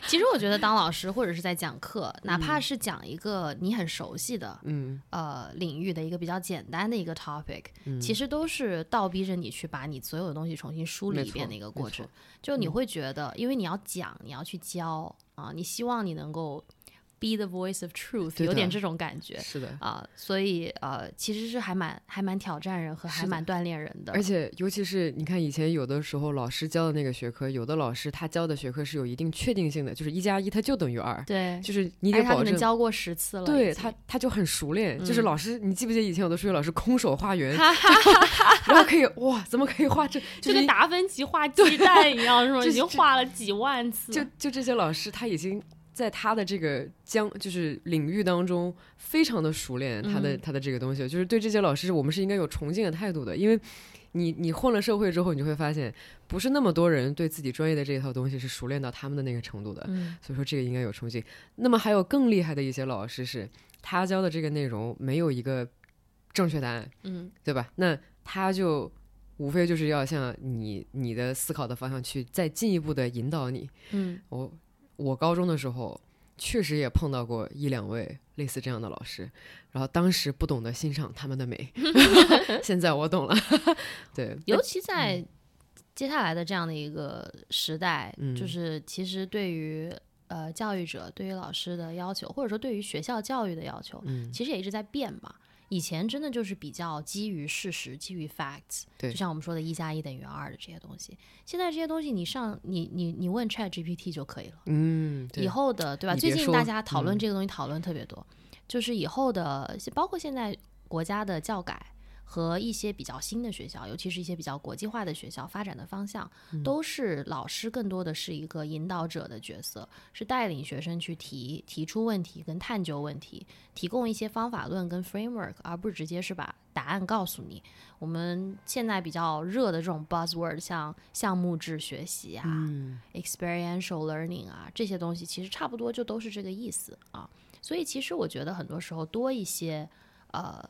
其实我觉得当老师或者是在讲课，哪怕是讲一个你很熟悉的，嗯，呃，领域的一个比较简单的一个 topic，其实都是倒逼着你去把你所有的东西重新梳理一遍的一个过程。就你会觉得，因为你要讲，你要去教啊，你希望你能够。Be the voice of truth，有点这种感觉，是的啊，所以呃，其实是还蛮还蛮挑战人和还蛮锻炼人的。而且尤其是你看以前有的时候老师教的那个学科，有的老师他教的学科是有一定确定性的，就是一加一它就等于二。对，就是你得保证教过十次了，对他他就很熟练。就是老师，你记不记得以前有的数学老师空手画圆，然后可以哇，怎么可以画这？就跟达芬奇画鸡蛋一样，是吗？已经画了几万次。就就这些老师，他已经。在他的这个将就是领域当中，非常的熟练，他的他的这个东西，就是对这些老师，我们是应该有崇敬的态度的。因为，你你混了社会之后，你就会发现，不是那么多人对自己专业的这一套东西是熟练到他们的那个程度的。所以说，这个应该有崇敬。那么还有更厉害的一些老师，是他教的这个内容没有一个正确答案，嗯，对吧？那他就无非就是要向你你的思考的方向去再进一步的引导你，嗯，我。我高中的时候，确实也碰到过一两位类似这样的老师，然后当时不懂得欣赏他们的美，现在我懂了。对，尤其在接下来的这样的一个时代，就是其实对于呃教育者、对于老师的要求，或者说对于学校教育的要求，其实也一直在变嘛。以前真的就是比较基于事实、基于 facts，对，就像我们说的“一加一等于二”的这些东西。现在这些东西，你上你你你问 Chat GPT 就可以了。嗯，以后的对吧？最近大家讨论这个东西讨论特别多，就是以后的，包括现在国家的教改。和一些比较新的学校，尤其是一些比较国际化的学校，发展的方向都是老师更多的是一个引导者的角色，是带领学生去提提出问题跟探究问题，提供一些方法论跟 framework，而不是直接是把答案告诉你。我们现在比较热的这种 buzzword，像项目制学习啊，experiential learning 啊，这些东西其实差不多就都是这个意思啊。所以其实我觉得很多时候多一些呃。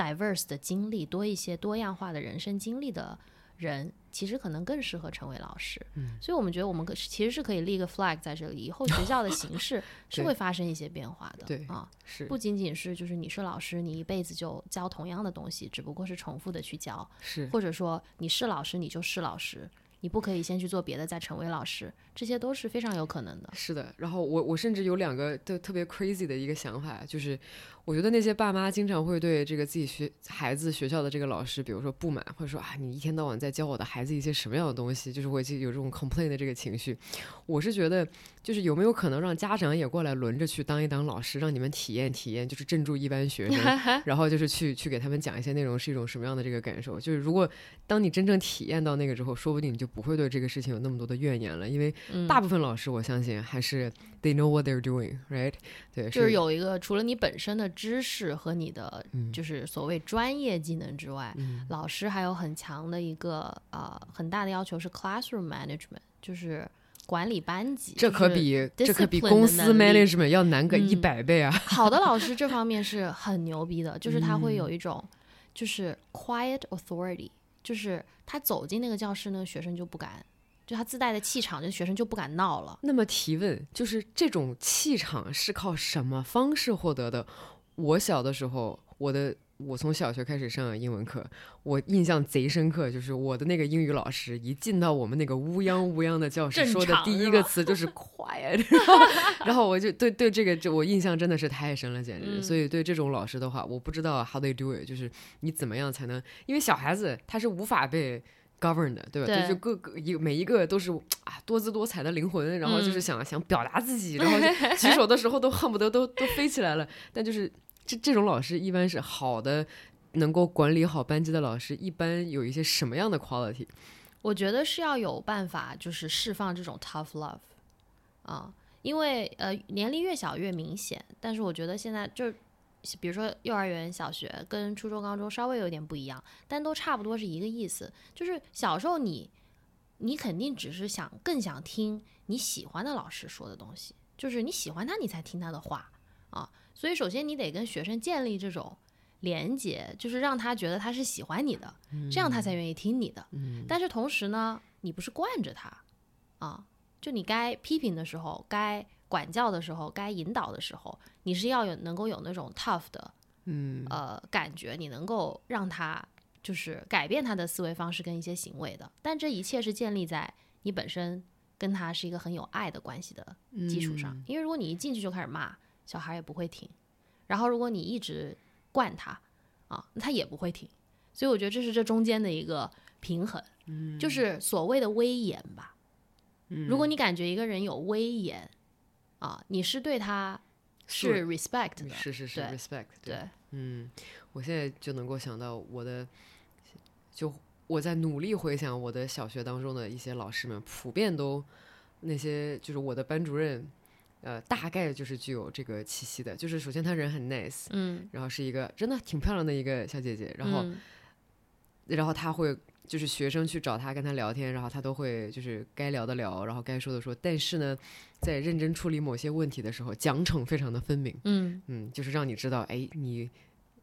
Diverse 的经历多一些多样化的人生经历的人，其实可能更适合成为老师。嗯，所以我们觉得我们可其实是可以立个 flag 在这里，以后学校的形式 是会发生一些变化的。对啊，是不仅仅是就是你是老师，你一辈子就教同样的东西，只不过是重复的去教，是或者说你是老师，你就是老师。你不可以先去做别的，再成为老师，这些都是非常有可能的。是的，然后我我甚至有两个特特别 crazy 的一个想法，就是我觉得那些爸妈经常会对这个自己学孩子学校的这个老师，比如说不满，或者说啊，你一天到晚在教我的孩子一些什么样的东西，就是会去有这种 complain 的这个情绪。我是觉得，就是有没有可能让家长也过来轮着去当一当老师，让你们体验体验，就是镇住一班学生，然后就是去去给他们讲一些内容是一种什么样的这个感受。就是如果当你真正体验到那个之后，说不定你就。不会对这个事情有那么多的怨言了，因为大部分老师我相信还是 they know what they're doing，right？对，就是有一个除了你本身的知识和你的就是所谓专业技能之外，老师还有很强的一个呃很大的要求是 classroom management，就是管理班级。这可比这可比公司 management 要难个一百倍啊！好的老师这方面是很牛逼的，就是他会有一种就是 quiet authority。就是他走进那个教室，那个学生就不敢，就他自带的气场，这学生就不敢闹了。那么提问就是，这种气场是靠什么方式获得的？我小的时候，我的。我从小学开始上英文课，我印象贼深刻，就是我的那个英语老师一进到我们那个乌泱乌泱的教室，说的第一个词就是 quiet，然后我就对对这个就我印象真的是太深了，简直。所以对这种老师的话，我不知道 how they do it，就是你怎么样才能，因为小孩子他是无法被。govern 的，对吧？对就是各个一每一个都是啊多姿多彩的灵魂，然后就是嗯想、想表达自己，然后 举手的时候都恨不得都都飞起来了。但就是这这种老师一般是好的，能够管理好班级的老师，一般有一些什么样的 quality？我觉得是要有办法，就是释放这种 tough love 啊，因为呃年龄越小越明显，但是我觉得现在就比如说幼儿园、小学跟初中、高中稍微有点不一样，但都差不多是一个意思，就是小时候你你肯定只是想更想听你喜欢的老师说的东西，就是你喜欢他，你才听他的话啊，所以首先你得跟学生建立这种。连接就是让他觉得他是喜欢你的，这样他才愿意听你的。嗯但是同时呢，你不是惯着他啊，就你该批评的时候，该管教的时候，该引导的时候，你是要有能够有那种 tough 的嗯呃感觉，你能够让他就是改变他的思维方式跟一些行为的。但这一切是建立在你本身跟他是一个很有爱的关系的基础上。因为如果你一进去就开始骂，小孩也不会停；然后如果你一直惯他啊，他也不会停。所以我觉得这是这中间的一个平衡，就是所谓的威严吧。如果你感觉一个人有威严啊，你是对他是 respect 的，是是是 respect 对，嗯，我现在就能够想到我的，就我在努力回想我的小学当中的一些老师们，普遍都那些就是我的班主任，呃，大概就是具有这个气息的。就是首先她人很 nice，嗯，然后是一个真的挺漂亮的一个小姐姐，然后、嗯然后她会就是学生去找她跟她聊天，然后她都会就是该聊的聊，然后该说的说。但是呢，在认真处理某些问题的时候，奖惩非常的分明。嗯嗯，就是让你知道，哎，你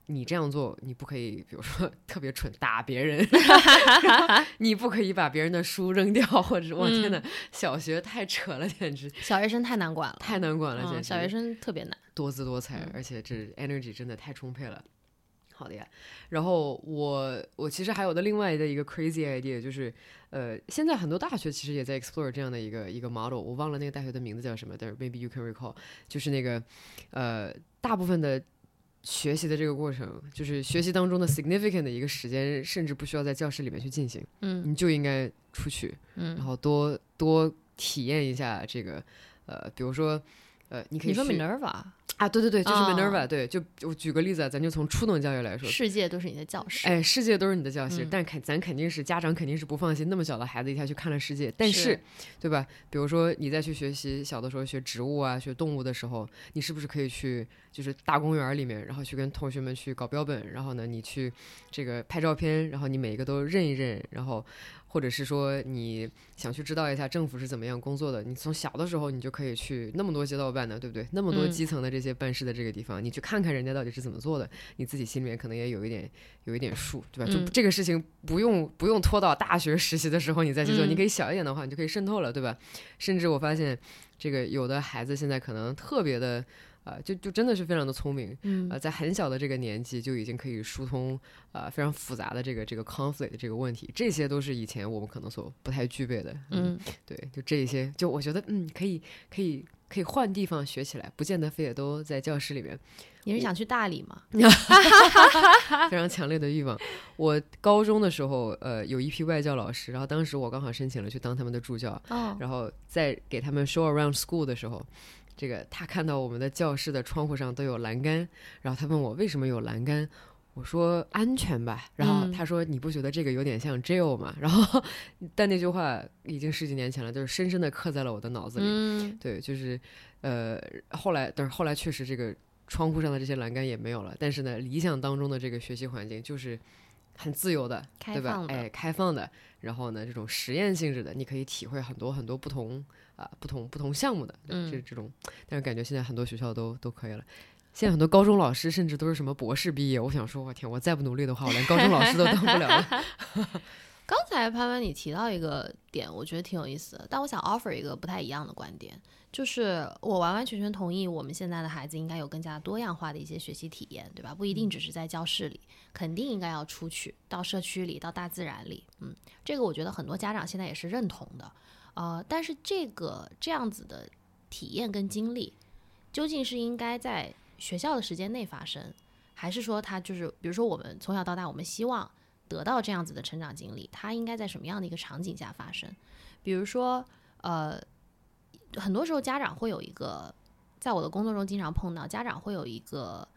你这样做，你不可以，比如说特别蠢打别人，你不可以把别人的书扔掉，或者是我天呐，小学太扯了，简直小学生太难管了，太难管了，简嗯，直小学生特别难。多姿多彩，嗯而且这 energy 真的太充沛了。好的呀，然后我我其实还有的另外的一个 crazy idea 就是，呃，现在很多大学其实也在 explore 这样的一个一个 model，我忘了那个大学的名字叫什么，但是 maybe you can recall，就是那个呃，大部分的学习的这个过程，就是学习当中的 significant 的一个时间，甚至不需要在教室里面去进行，嗯你就应该出去，然嗯，后多多体验一下这个，呃，比如说。呃，你可以你说去 Minerva，啊，对对对，就是啊 Minerva，、对，就我举个例子啊，咱就从初等教育来说，世界都是你的教室。哎，世界都是你的教室，嗯但肯咱肯定是家长肯定是不放心那么小的孩子一下去看了世界，但是是对吧？比如说你再去学习小的时候学植物啊、学动物的时候，你是不是可以去就是大公园里面，然后去跟同学们去搞标本，然后呢你去这个拍照片，然后你每一个都认一认，然后或者是说你想去知道一下政府是怎么样工作的，你从小的时候你就可以去那么多街道办的，对不对？那么多嗯基层的这些办事的这个地方，你去看看人家到底是怎么做的，你自己心里面可能也有一点有一点数，对吧？就嗯这个事情不用不用拖到大学实习的时候你再去做，嗯你可以小一点的话，你就可以渗透了，对吧？甚至我发现这个有的孩子现在可能特别的。啊、就就真的是非常的聪明，嗯呃，在很小的这个年纪就已经可以疏通呃非常复杂的这个这个 conflict 的这个问题，这些都是以前我们可能所不太具备的。嗯，对，就这一些，就我觉得嗯，可以可以可以换地方学起来，不见得非得都在教室里面。你是想去大理吗？非常强烈的欲望。我高中的时候，呃，有一批外教老师，然后当时我刚好申请了去当他们的助教，哦，然后在给他们 show around school 的时候，这个他看到我们的教室的窗户上都有栏杆，然后他问我为什么有栏杆。我说安全吧，然后嗯他说你不觉得这个有点像 jail 吗？然后，但那句话已经十几年前了，就是深深的刻在了我的脑子里。嗯对，就是呃，后来，但是后来确实这个窗户上的这些栏杆也没有了，但是呢，理想当中的这个学习环境就是很自由的，对吧？哎，开放的，然后呢，这种实验性质的，你可以体会很多很多不同啊、不同不同项目的，对嗯这这种，但是感觉现在很多学校都都可以了。现在很多高中老师甚至都是什么博士毕业，我想说，我天，我再不努力的话，我连高中老师都当不了了。刚才潘潘你提到一个点，我觉得挺有意思的，但我想 offer 一个不太一样的观点，就是我完完全全同意，我们现在的孩子应该有更加多样化的一些学习体验，对吧？不一定只是在教室里，肯定应该要出去到社区里，到大自然里。嗯，这个我觉得很多家长现在也是认同的。呃，但是这个这样子的体验跟经历，究竟是应该在学校的时间内发生，还是说他就是，比如说我们从小到大，我们希望得到这样子的成长经历，它应该在什么样的一个场景下发生？比如说，呃，很多时候家长会有一个，在我的工作中经常碰到，家长会有一个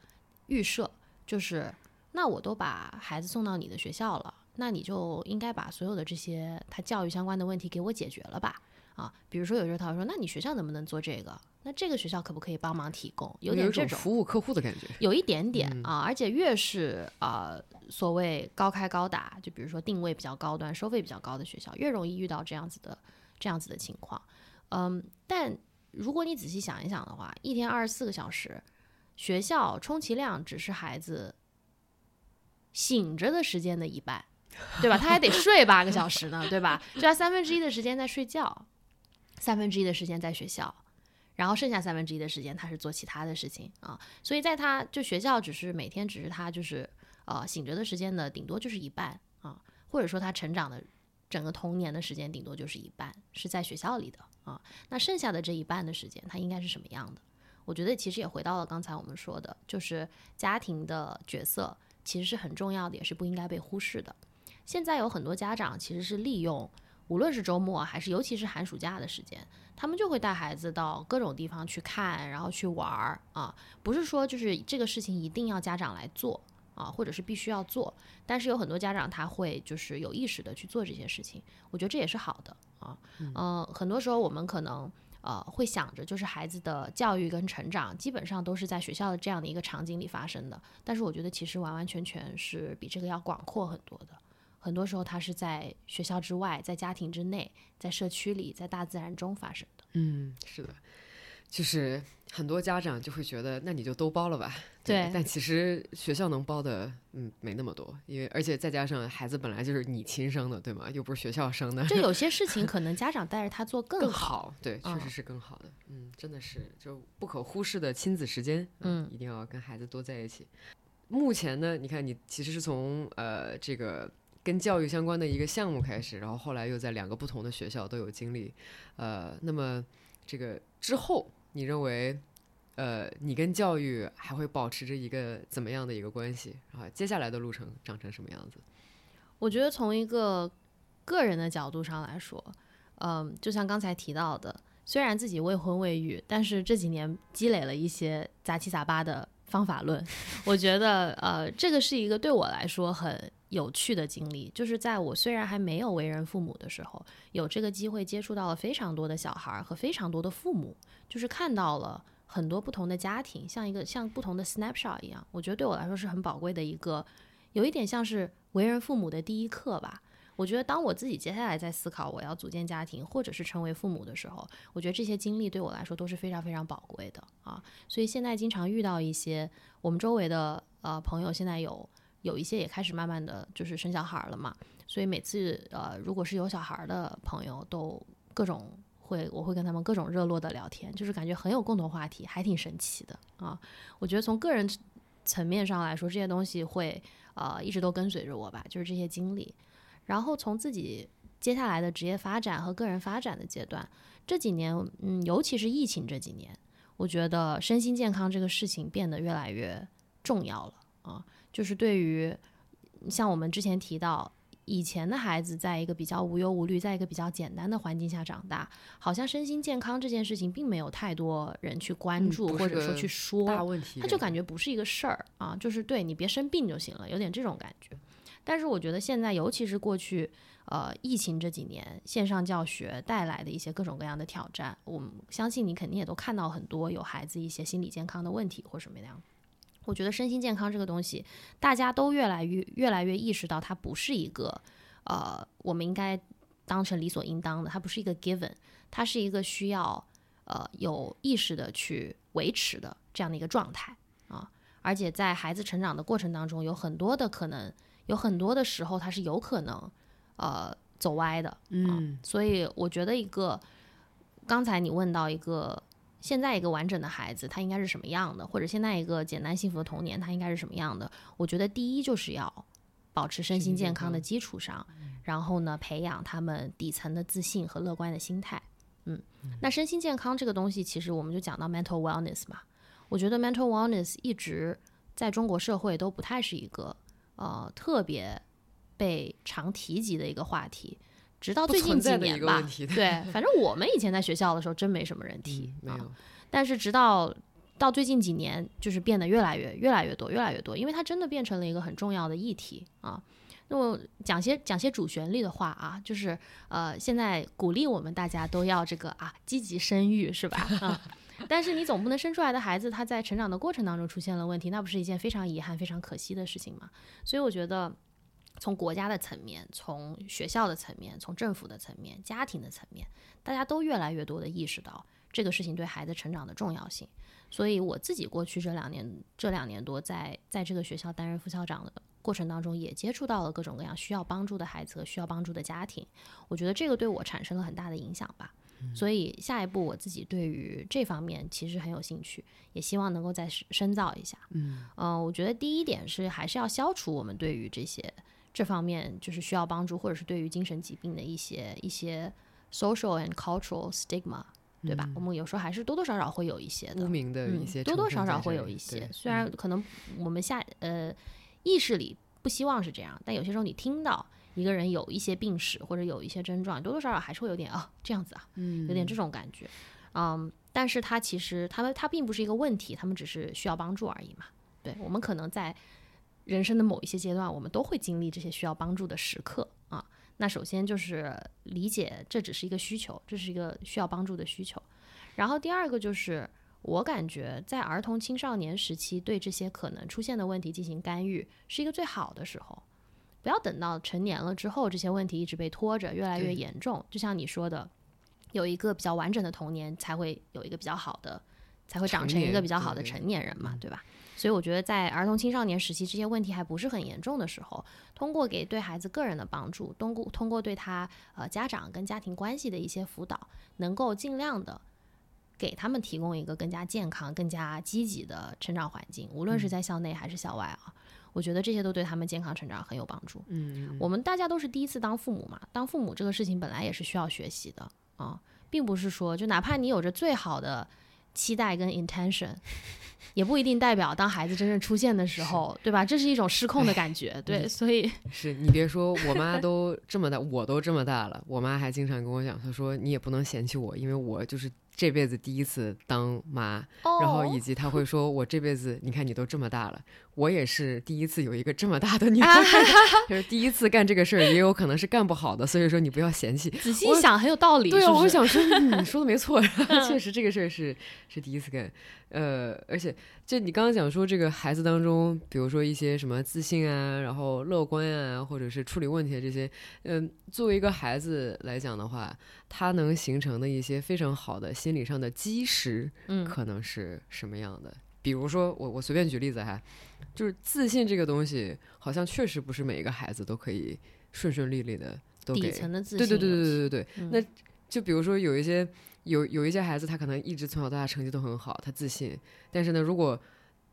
预设，就是那我都把孩子送到你的学校了，那你就应该把所有的这些他教育相关的问题给我解决了吧？啊，比如说有时候他会说，那你学校能不能做这个？那这个学校可不可以帮忙提供？有点这种服务客户的感觉，有一点点啊，而且越是啊所谓高开高打，就比如说定位比较高端、收费比较高的学校，越容易遇到这样子的这样子的情况。嗯，但如果你仔细想一想的话，一天二十四个小时，学校充其量只是孩子醒着的时间的一半，对吧？他还得睡八个小时呢，对吧？就他三分之一的时间在睡觉，三分之一的时间在学校。然后剩下三分之一的时间，他是做其他的事情啊，所以在他就学校只是每天只是他就是呃醒着的时间的顶多就是一半啊，或者说他成长的整个童年的时间顶多就是一半是在学校里的啊，那剩下的这一半的时间他应该是什么样的？我觉得其实也回到了刚才我们说的，就是家庭的角色其实是很重要的，也是不应该被忽视的。现在有很多家长其实是利用。无论是周末还是尤其是寒暑假的时间，他们就会带孩子到各种地方去看，然后去玩儿啊。不是说就是这个事情一定要家长来做啊，或者是必须要做。但是有很多家长他会就是有意识的去做这些事情，我觉得这也是好的啊。嗯，很多时候我们可能呃会想着就是孩子的教育跟成长基本上都是在学校的这样的一个场景里发生的，但是我觉得其实完完全全是比这个要广阔很多的。很多时候，它是在学校之外，在家庭之内，在社区里，在大自然中发生的。嗯，是的，就是很多家长就会觉得，那你就都包了吧。对。但其实学校能包的，嗯，没那么多，因为而且再加上孩子本来就是你亲生的，对吗？又不是学校生的。就有些事情，可能家长带着他做更好。对，确实是更好的。嗯，真的是就不可忽视的亲子时间。嗯，一定要跟孩子多在一起。目前呢，你看，你其实是从呃这个。跟教育相关的一个项目开始，然后后来又在两个不同的学校都有经历，呃，那么这个之后，你认为，呃，你跟教育还会保持着一个怎么样的一个关系？啊，接下来的路程长成什么样子？我觉得从一个个人的角度上来说，嗯，就像刚才提到的，虽然自己未婚未育，但是这几年积累了一些杂七杂八的方法论，我觉得，呃，这个是一个对我来说很。有趣的经历，就是在我虽然还没有为人父母的时候，有这个机会接触到了非常多的小孩和非常多的父母，就是看到了很多不同的家庭，像一个像不同的 snapshot 一样，我觉得对我来说是很宝贵的一个，有一点像是为人父母的第一课吧。我觉得当我自己接下来在思考我要组建家庭或者是成为父母的时候，我觉得这些经历对我来说都是非常非常宝贵的啊。所以现在经常遇到一些我们周围的呃朋友，现在有。有一些也开始慢慢的就是生小孩了嘛，所以每次呃，如果是有小孩的朋友，都各种会，我会跟他们各种热络的聊天，就是感觉很有共同话题，还挺神奇的啊。我觉得从个人层面上来说，这些东西会呃一直都跟随着我吧，就是这些经历。然后从自己接下来的职业发展和个人发展的阶段，这几年，嗯，尤其是疫情这几年，我觉得身心健康这个事情变得越来越重要了啊。就是对于像我们之前提到，以前的孩子在一个比较无忧无虑，在一个比较简单的环境下长大，好像身心健康这件事情并没有太多人去关注，或者说去说，他就感觉不是一个事儿啊，就是对你别生病就行了，有点这种感觉。但是我觉得现在，尤其是过去呃疫情这几年，线上教学带来的一些各种各样的挑战，我相信你肯定也都看到很多有孩子一些心理健康的问题或什么样。我觉得身心健康这个东西，大家都越来越越来越意识到，它不是一个呃，我们应该当成理所应当的，它不是一个 given，它是一个需要呃有意识的去维持的这样的一个状态啊。而且在孩子成长的过程当中，有很多的可能，有很多的时候，它是有可能呃走歪的。嗯，所以我觉得一个刚才你问到一个。现在一个完整的孩子，他应该是什么样的？或者现在一个简单幸福的童年，他应该是什么样的？我觉得第一就是要保持身心健康的基础上，然后呢，培养他们底层的自信和乐观的心态。嗯，那身心健康这个东西，其实我们就讲到 mental wellness 嘛。我觉得 mental wellness 一直在中国社会都不太是一个呃特别被常提及的一个话题，直到最近几年吧。对，反正我们以前在学校的时候，真没什么人提嗯，没啊。有，但是直到到最近几年，就是变得越来越越来越多，越来越多，因为它真的变成了一个很重要的议题啊。那我讲些讲些主旋律的话啊，就是呃，现在鼓励我们大家都要这个啊积极生育是吧？啊，但是你总不能生出来的孩子他在成长的过程当中出现了问题，那不是一件非常遗憾、非常可惜的事情吗？所以我觉得。从国家的层面，从学校的层面，从政府的层面，家庭的层面，大家都越来越多的意识到这个事情对孩子成长的重要性。所以我自己过去这两年，这两年多在在这个学校担任副校长的过程当中，也接触到了各种各样需要帮助的孩子和需要帮助的家庭。我觉得这个对我产生了很大的影响吧。所以下一步我自己对于这方面其实很有兴趣，也希望能够再深深造一下。嗯嗯、我觉得第一点是还是要消除我们对于这些这方面就是需要帮助，或者是对于精神疾病的一些一些 social and cultural stigma，对吧？我们有时候还是多多少少会有一些的污。名的一嗯些、多多少少会有一些，虽然可能我们下呃意识里不希望是这样，但有些时候你听到一个人有一些病史或者有一些症状，多多少少还是会有点啊这样子啊，嗯有点这种感觉，嗯，但是他其实他们他并不是一个问题，他们只是需要帮助而已嘛。对我们可能在人生的某一些阶段，我们都会经历这些需要帮助的时刻啊。那首先就是理解这只是一个需求，这是一个需要帮助的需求。然后第二个就是，我感觉在儿童青少年时期对这些可能出现的问题进行干预，是一个最好的时候。不要等到成年了之后，这些问题一直被拖着，越来越严重。就像你说的，有一个比较完整的童年，才会有一个比较好的，才会长成成一个比较好的成年人嘛，对吧？所以我觉得在儿童青少年时期，这些问题还不是很严重的时候，通过给对孩子个人的帮助，通过通过对他呃家长跟家庭关系的一些辅导，能够尽量的给他们提供一个更加健康、更加积极的成长环境，无论是在校内还是校外啊。我觉得这些都对他们健康成长很有帮助。嗯，我们大家都是第一次当父母嘛，当父母这个事情本来也是需要学习的啊，并不是说就哪怕你有着最好的期待跟 intention，也不一定代表当孩子真正出现的时候，对吧？这是一种失控的感觉，对，所以是你别说，我妈都这么大，我都这么大了，我妈还经常跟我讲，她说你也不能嫌弃我，因为我就是这辈子第一次当妈，然后以哦及他会说我这辈子，你看你都这么大了，我也是第一次有一个这么大的女 儿，就是第一次干这个事儿，也有可能是干不好的，所以说你不要嫌弃。仔。细一想很有道理，对啊，我想说，嗯你说的没错，确实这个事儿是是第一次干，呃，而且就你刚刚讲说这个孩子当中，比如说一些什么自信啊，然后乐观啊，或者是处理问题的这些，嗯、作为一个孩子来讲的话，他能形成的一些非常好的心理上的基石，嗯可能是什么样的？比如说，我我随便举例子哈，就是自信这个东西，好像确实不是每一个孩子都可以顺顺利利的都给底层的自对对对对对对对。嗯那就比如说有一些有有一些孩子，他可能一直从小到大成绩都很好，他自信，但是呢，如果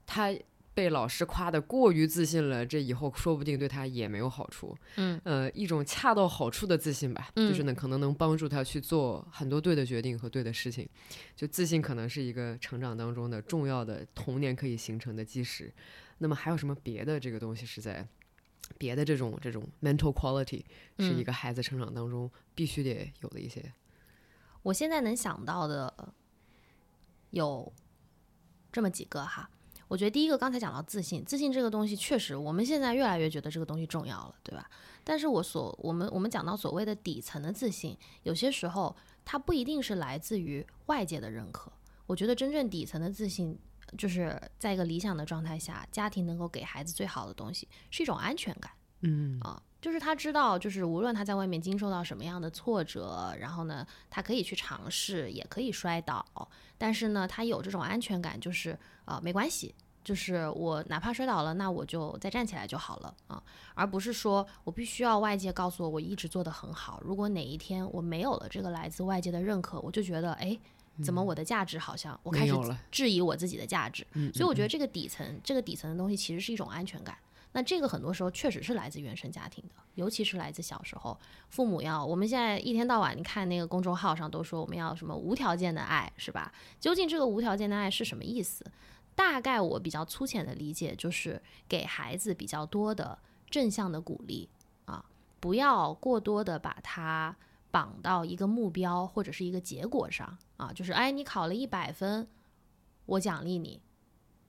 他被老师夸的过于自信了，这以后说不定对他也没有好处。嗯呃，一种恰到好处的自信吧，就是呢，可能能帮助他去做很多对的决定和对的事情。就自信可能是一个成长当中的重要的童年可以形成的基石。那么还有什么别的这个东西是在别的这种这种 mental quality 是一嗯个孩子成长当中必须得有的一些？我现在能想到的有这么几个哈。我觉得第一个刚才讲到自信，自信这个东西确实我们现在越来越觉得这个东西重要了，对吧？但是我所我们我们讲到所谓的底层的自信，有些时候它不一定是来自于外界的认可。我觉得真正底层的自信，就是在一个理想的状态下，家庭能够给孩子最好的东西，是一种安全感。嗯啊，就是他知道，就是无论他在外面经受到什么样的挫折，然后呢，他可以去尝试，也可以摔倒，但是呢，他有这种安全感，就是啊、没关系，就是我哪怕摔倒了，那我就再站起来就好了啊，而不是说我必须要外界告诉我我一直做得很好，如果哪一天我没有了这个来自外界的认可，我就觉得哎。怎么我的价值好像我开始质疑我自己的价值？嗯，所以我觉得这个底层，这个底层的东西其实是一种安全感。那这个很多时候确实是来自原生家庭的，尤其是来自小时候，父母要我们现在一天到晚，你看那个公众号上都说我们要什么无条件的爱，是吧？究竟这个无条件的爱是什么意思？大概我比较粗浅的理解就是给孩子比较多的正向的鼓励啊，不要过多的把它绑到一个目标或者是一个结果上啊，就是哎，你考了一百分，我奖励你。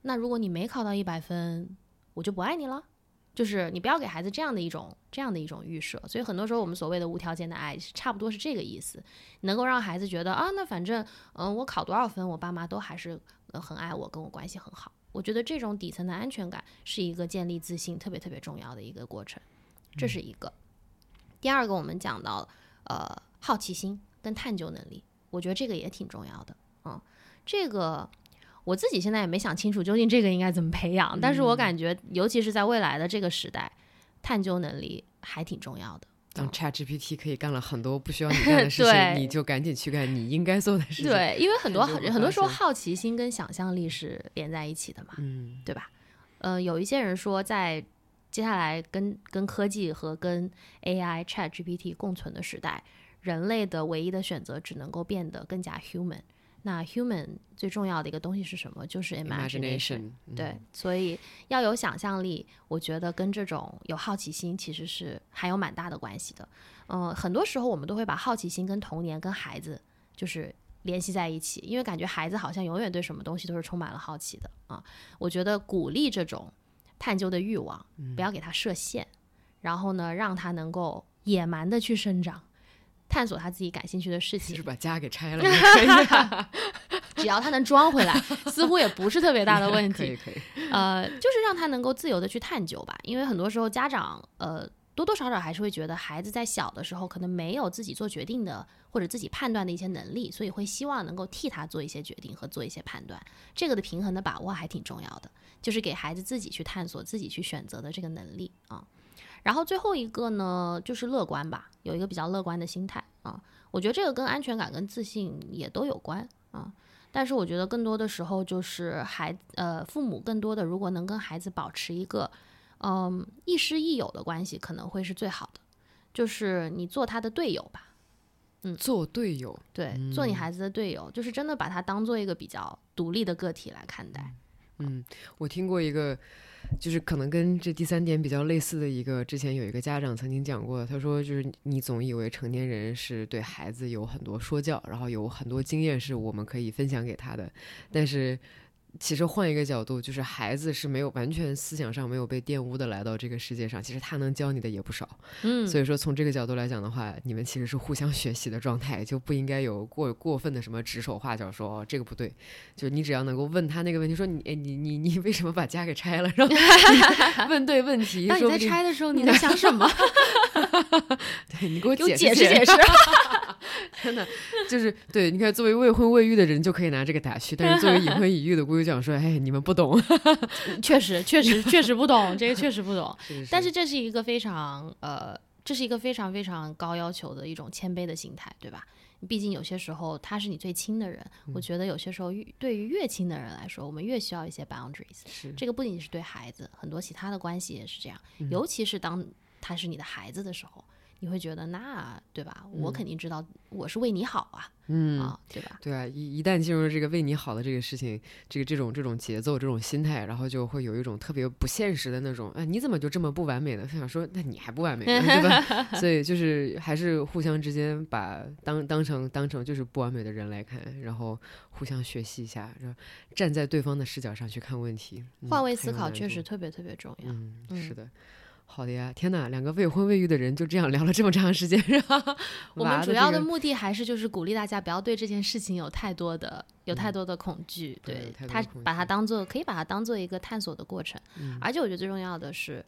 那如果你没考到一百分，我就不爱你了。就是你不要给孩子这样的一种这样的一种预设，所以很多时候我们所谓的无条件的爱，差不多是这个意思，能够让孩子觉得啊，那反正嗯，我考多少分，我爸妈都还是很爱我，跟我关系很好。我觉得这种底层的安全感是一个建立自信特别特别重要的一个过程，这是一个。第二个，我们讲到呃好奇心跟探究能力，我觉得这个也挺重要的。嗯，这个。我自己现在也没想清楚究竟这个应该怎么培养，但是我感觉，尤其是在未来的这个时代，探究能力还挺重要的。当 Chat GPT 可以干了很多不需要你干的事情，你就赶紧去干你应该做的事情。对，因为很多很很多时候好奇心跟想象力是连在一起的嘛，嗯，对吧？呃，有一些人说，在接下来跟跟科技和跟 AI Chat GPT 共存的时代，人类的唯一的选择只能够变得更加 human。那 human 最重要的一个东西是什么？就是 imagination。对，所以要有想象力，我觉得跟这种有好奇心其实是还有蛮大的关系的。嗯，很多时候我们都会把好奇心跟童年、跟孩子就是联系在一起，因为感觉孩子好像永远对什么东西都是充满了好奇的啊。我觉得鼓励这种探究的欲望，不要给他设限，然后呢，让他能够野蛮的去生长。探索他自己感兴趣的事情，就是把家给拆了，只要他能装回来，似乎也不是特别大的问题。可以可以，呃，就是让他能够自由的去探究吧。因为很多时候家长，呃，多多少少还是会觉得孩子在小的时候可能没有自己做决定的或者自己判断的一些能力，所以会希望能够替他做一些决定和做一些判断。这个的平衡的把握还挺重要的，就是给孩子自己去探索、自己去选择的这个能力啊。然后最后一个呢，就是乐观吧，有一个比较乐观的心态啊。我觉得这个跟安全感跟自信也都有关啊。但是我觉得更多的时候就是孩呃父母更多的如果能跟孩子保持一个嗯亦师亦友的关系，可能会是最好的。就是你做他的队友吧，嗯，做队友，对，做你孩子的队友，就是真的把他当做一个比较独立的个体来看待。嗯，我听过一个。就是可能跟这第三点比较类似的一个，之前有一个家长曾经讲过，他说就是你总以为成年人是对孩子有很多说教，然后有很多经验是我们可以分享给他的，但是。其实换一个角度，就是孩子是没有完全思想上没有被玷污的来到这个世界上，其实他能教你的也不少。嗯，所以说从这个角度来讲的话，你们其实是互相学习的状态，就不应该有过过分的什么指手画脚，说哦这个不对。就你只要能够问他那个问题，说你你你你为什么把家给拆了？然后 问对问题。当你在拆的时候，你在想什么？对你给我解释解释。真的就是对，你看作为未婚未育的人就可以拿这个打趣，但是作为已婚已育的姑。就讲说，哎，你们不懂，确实，确实，确实不懂，这个确实不懂。是但是这是一个非常，呃，这是一个非常非常高要求的一种谦卑的心态，对吧？毕竟有些时候他是你最亲的人，我觉得有些时候对于越亲的人来说，我们越需要一些 boundaries。是这个不仅是对孩子，很多其他的关系也是这样，尤其是当他是你的孩子的时候。你会觉得那对吧？我肯定知道我是为你好啊，嗯啊，对吧？对啊，一一旦进入这个为你好的这个事情，这个这种这种节奏、这种心态，然后就会有一种特别不现实的那种，哎，你怎么就这么不完美呢？想说，那你还不完美呢，对吧？所以就是还是互相之间把当当成当成就是不完美的人来看，然后互相学习一下，然后站在对方的视角上去看问题，换位思考确实特别特别重要。嗯，是的。好的呀，天哪，两个未婚未育的人就这样聊了这么长时间，是吧？我们主要的目的还是就是鼓励大家不要对这件事情有太多的有太多的恐惧，对他把它当做可以把它当做一个探索的过程，而且我觉得最重要的是，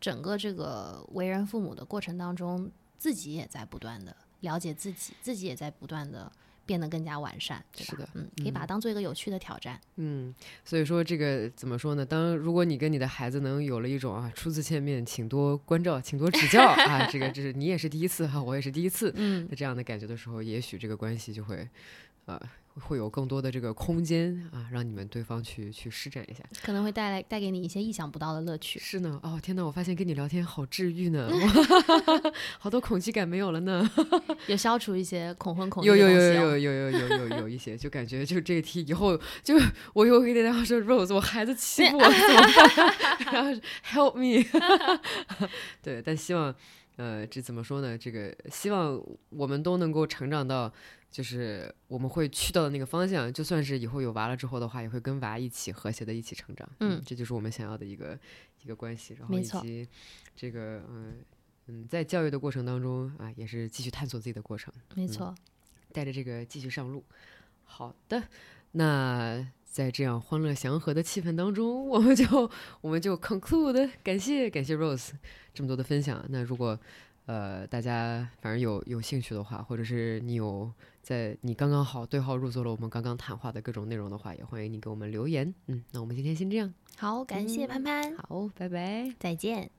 整个这个为人父母的过程当中，自己也在不断的了解自己，自己也在不断的。变得更加完善，是的，嗯，可以把它当做一个有趣的挑战，嗯，所以说这个怎么说呢？当如果你跟你的孩子能有了一种啊初次见面，请多关照，请多指教 啊，这个这是你也是第一次哈，我也是第一次，嗯，这样的感觉的时候，也许这个关系就会，呃，会有更多的这个空间啊，让你们对方去去施展一下，可能会带来带给你一些意想不到的乐趣。是呢，哦天哪，我发现跟你聊天好治愈呢 好多恐惧感没有了呢，有消除一些恐婚恐有有有有有有有有有有一些，就感觉就这题以后就我又给大家说 Rose，我孩子欺负我怎么办？然后 Help me，对，但希望。呃，这怎么说呢？这个希望我们都能够成长到，就是我们会去到的那个方向。就算是以后有娃了之后的话，也会跟娃一起和谐的一起成长。嗯，这就是我们想要的一个一个关系。然后以及这个嗯嗯，在教育的过程当中啊，也是继续探索自己的过程。没错，带着这个继续上路。好的，那。在这样欢乐祥和的气氛当中，我们就我们就 conclude，感谢感谢 Rose 这么多的分享。那如果呃大家反正有有兴趣的话，或者是你有在你刚刚好对号入座了我们刚刚谈话的各种内容的话，也欢迎你给我们留言。嗯，那我们今天先这样。好，感谢潘潘。好，拜拜，再见。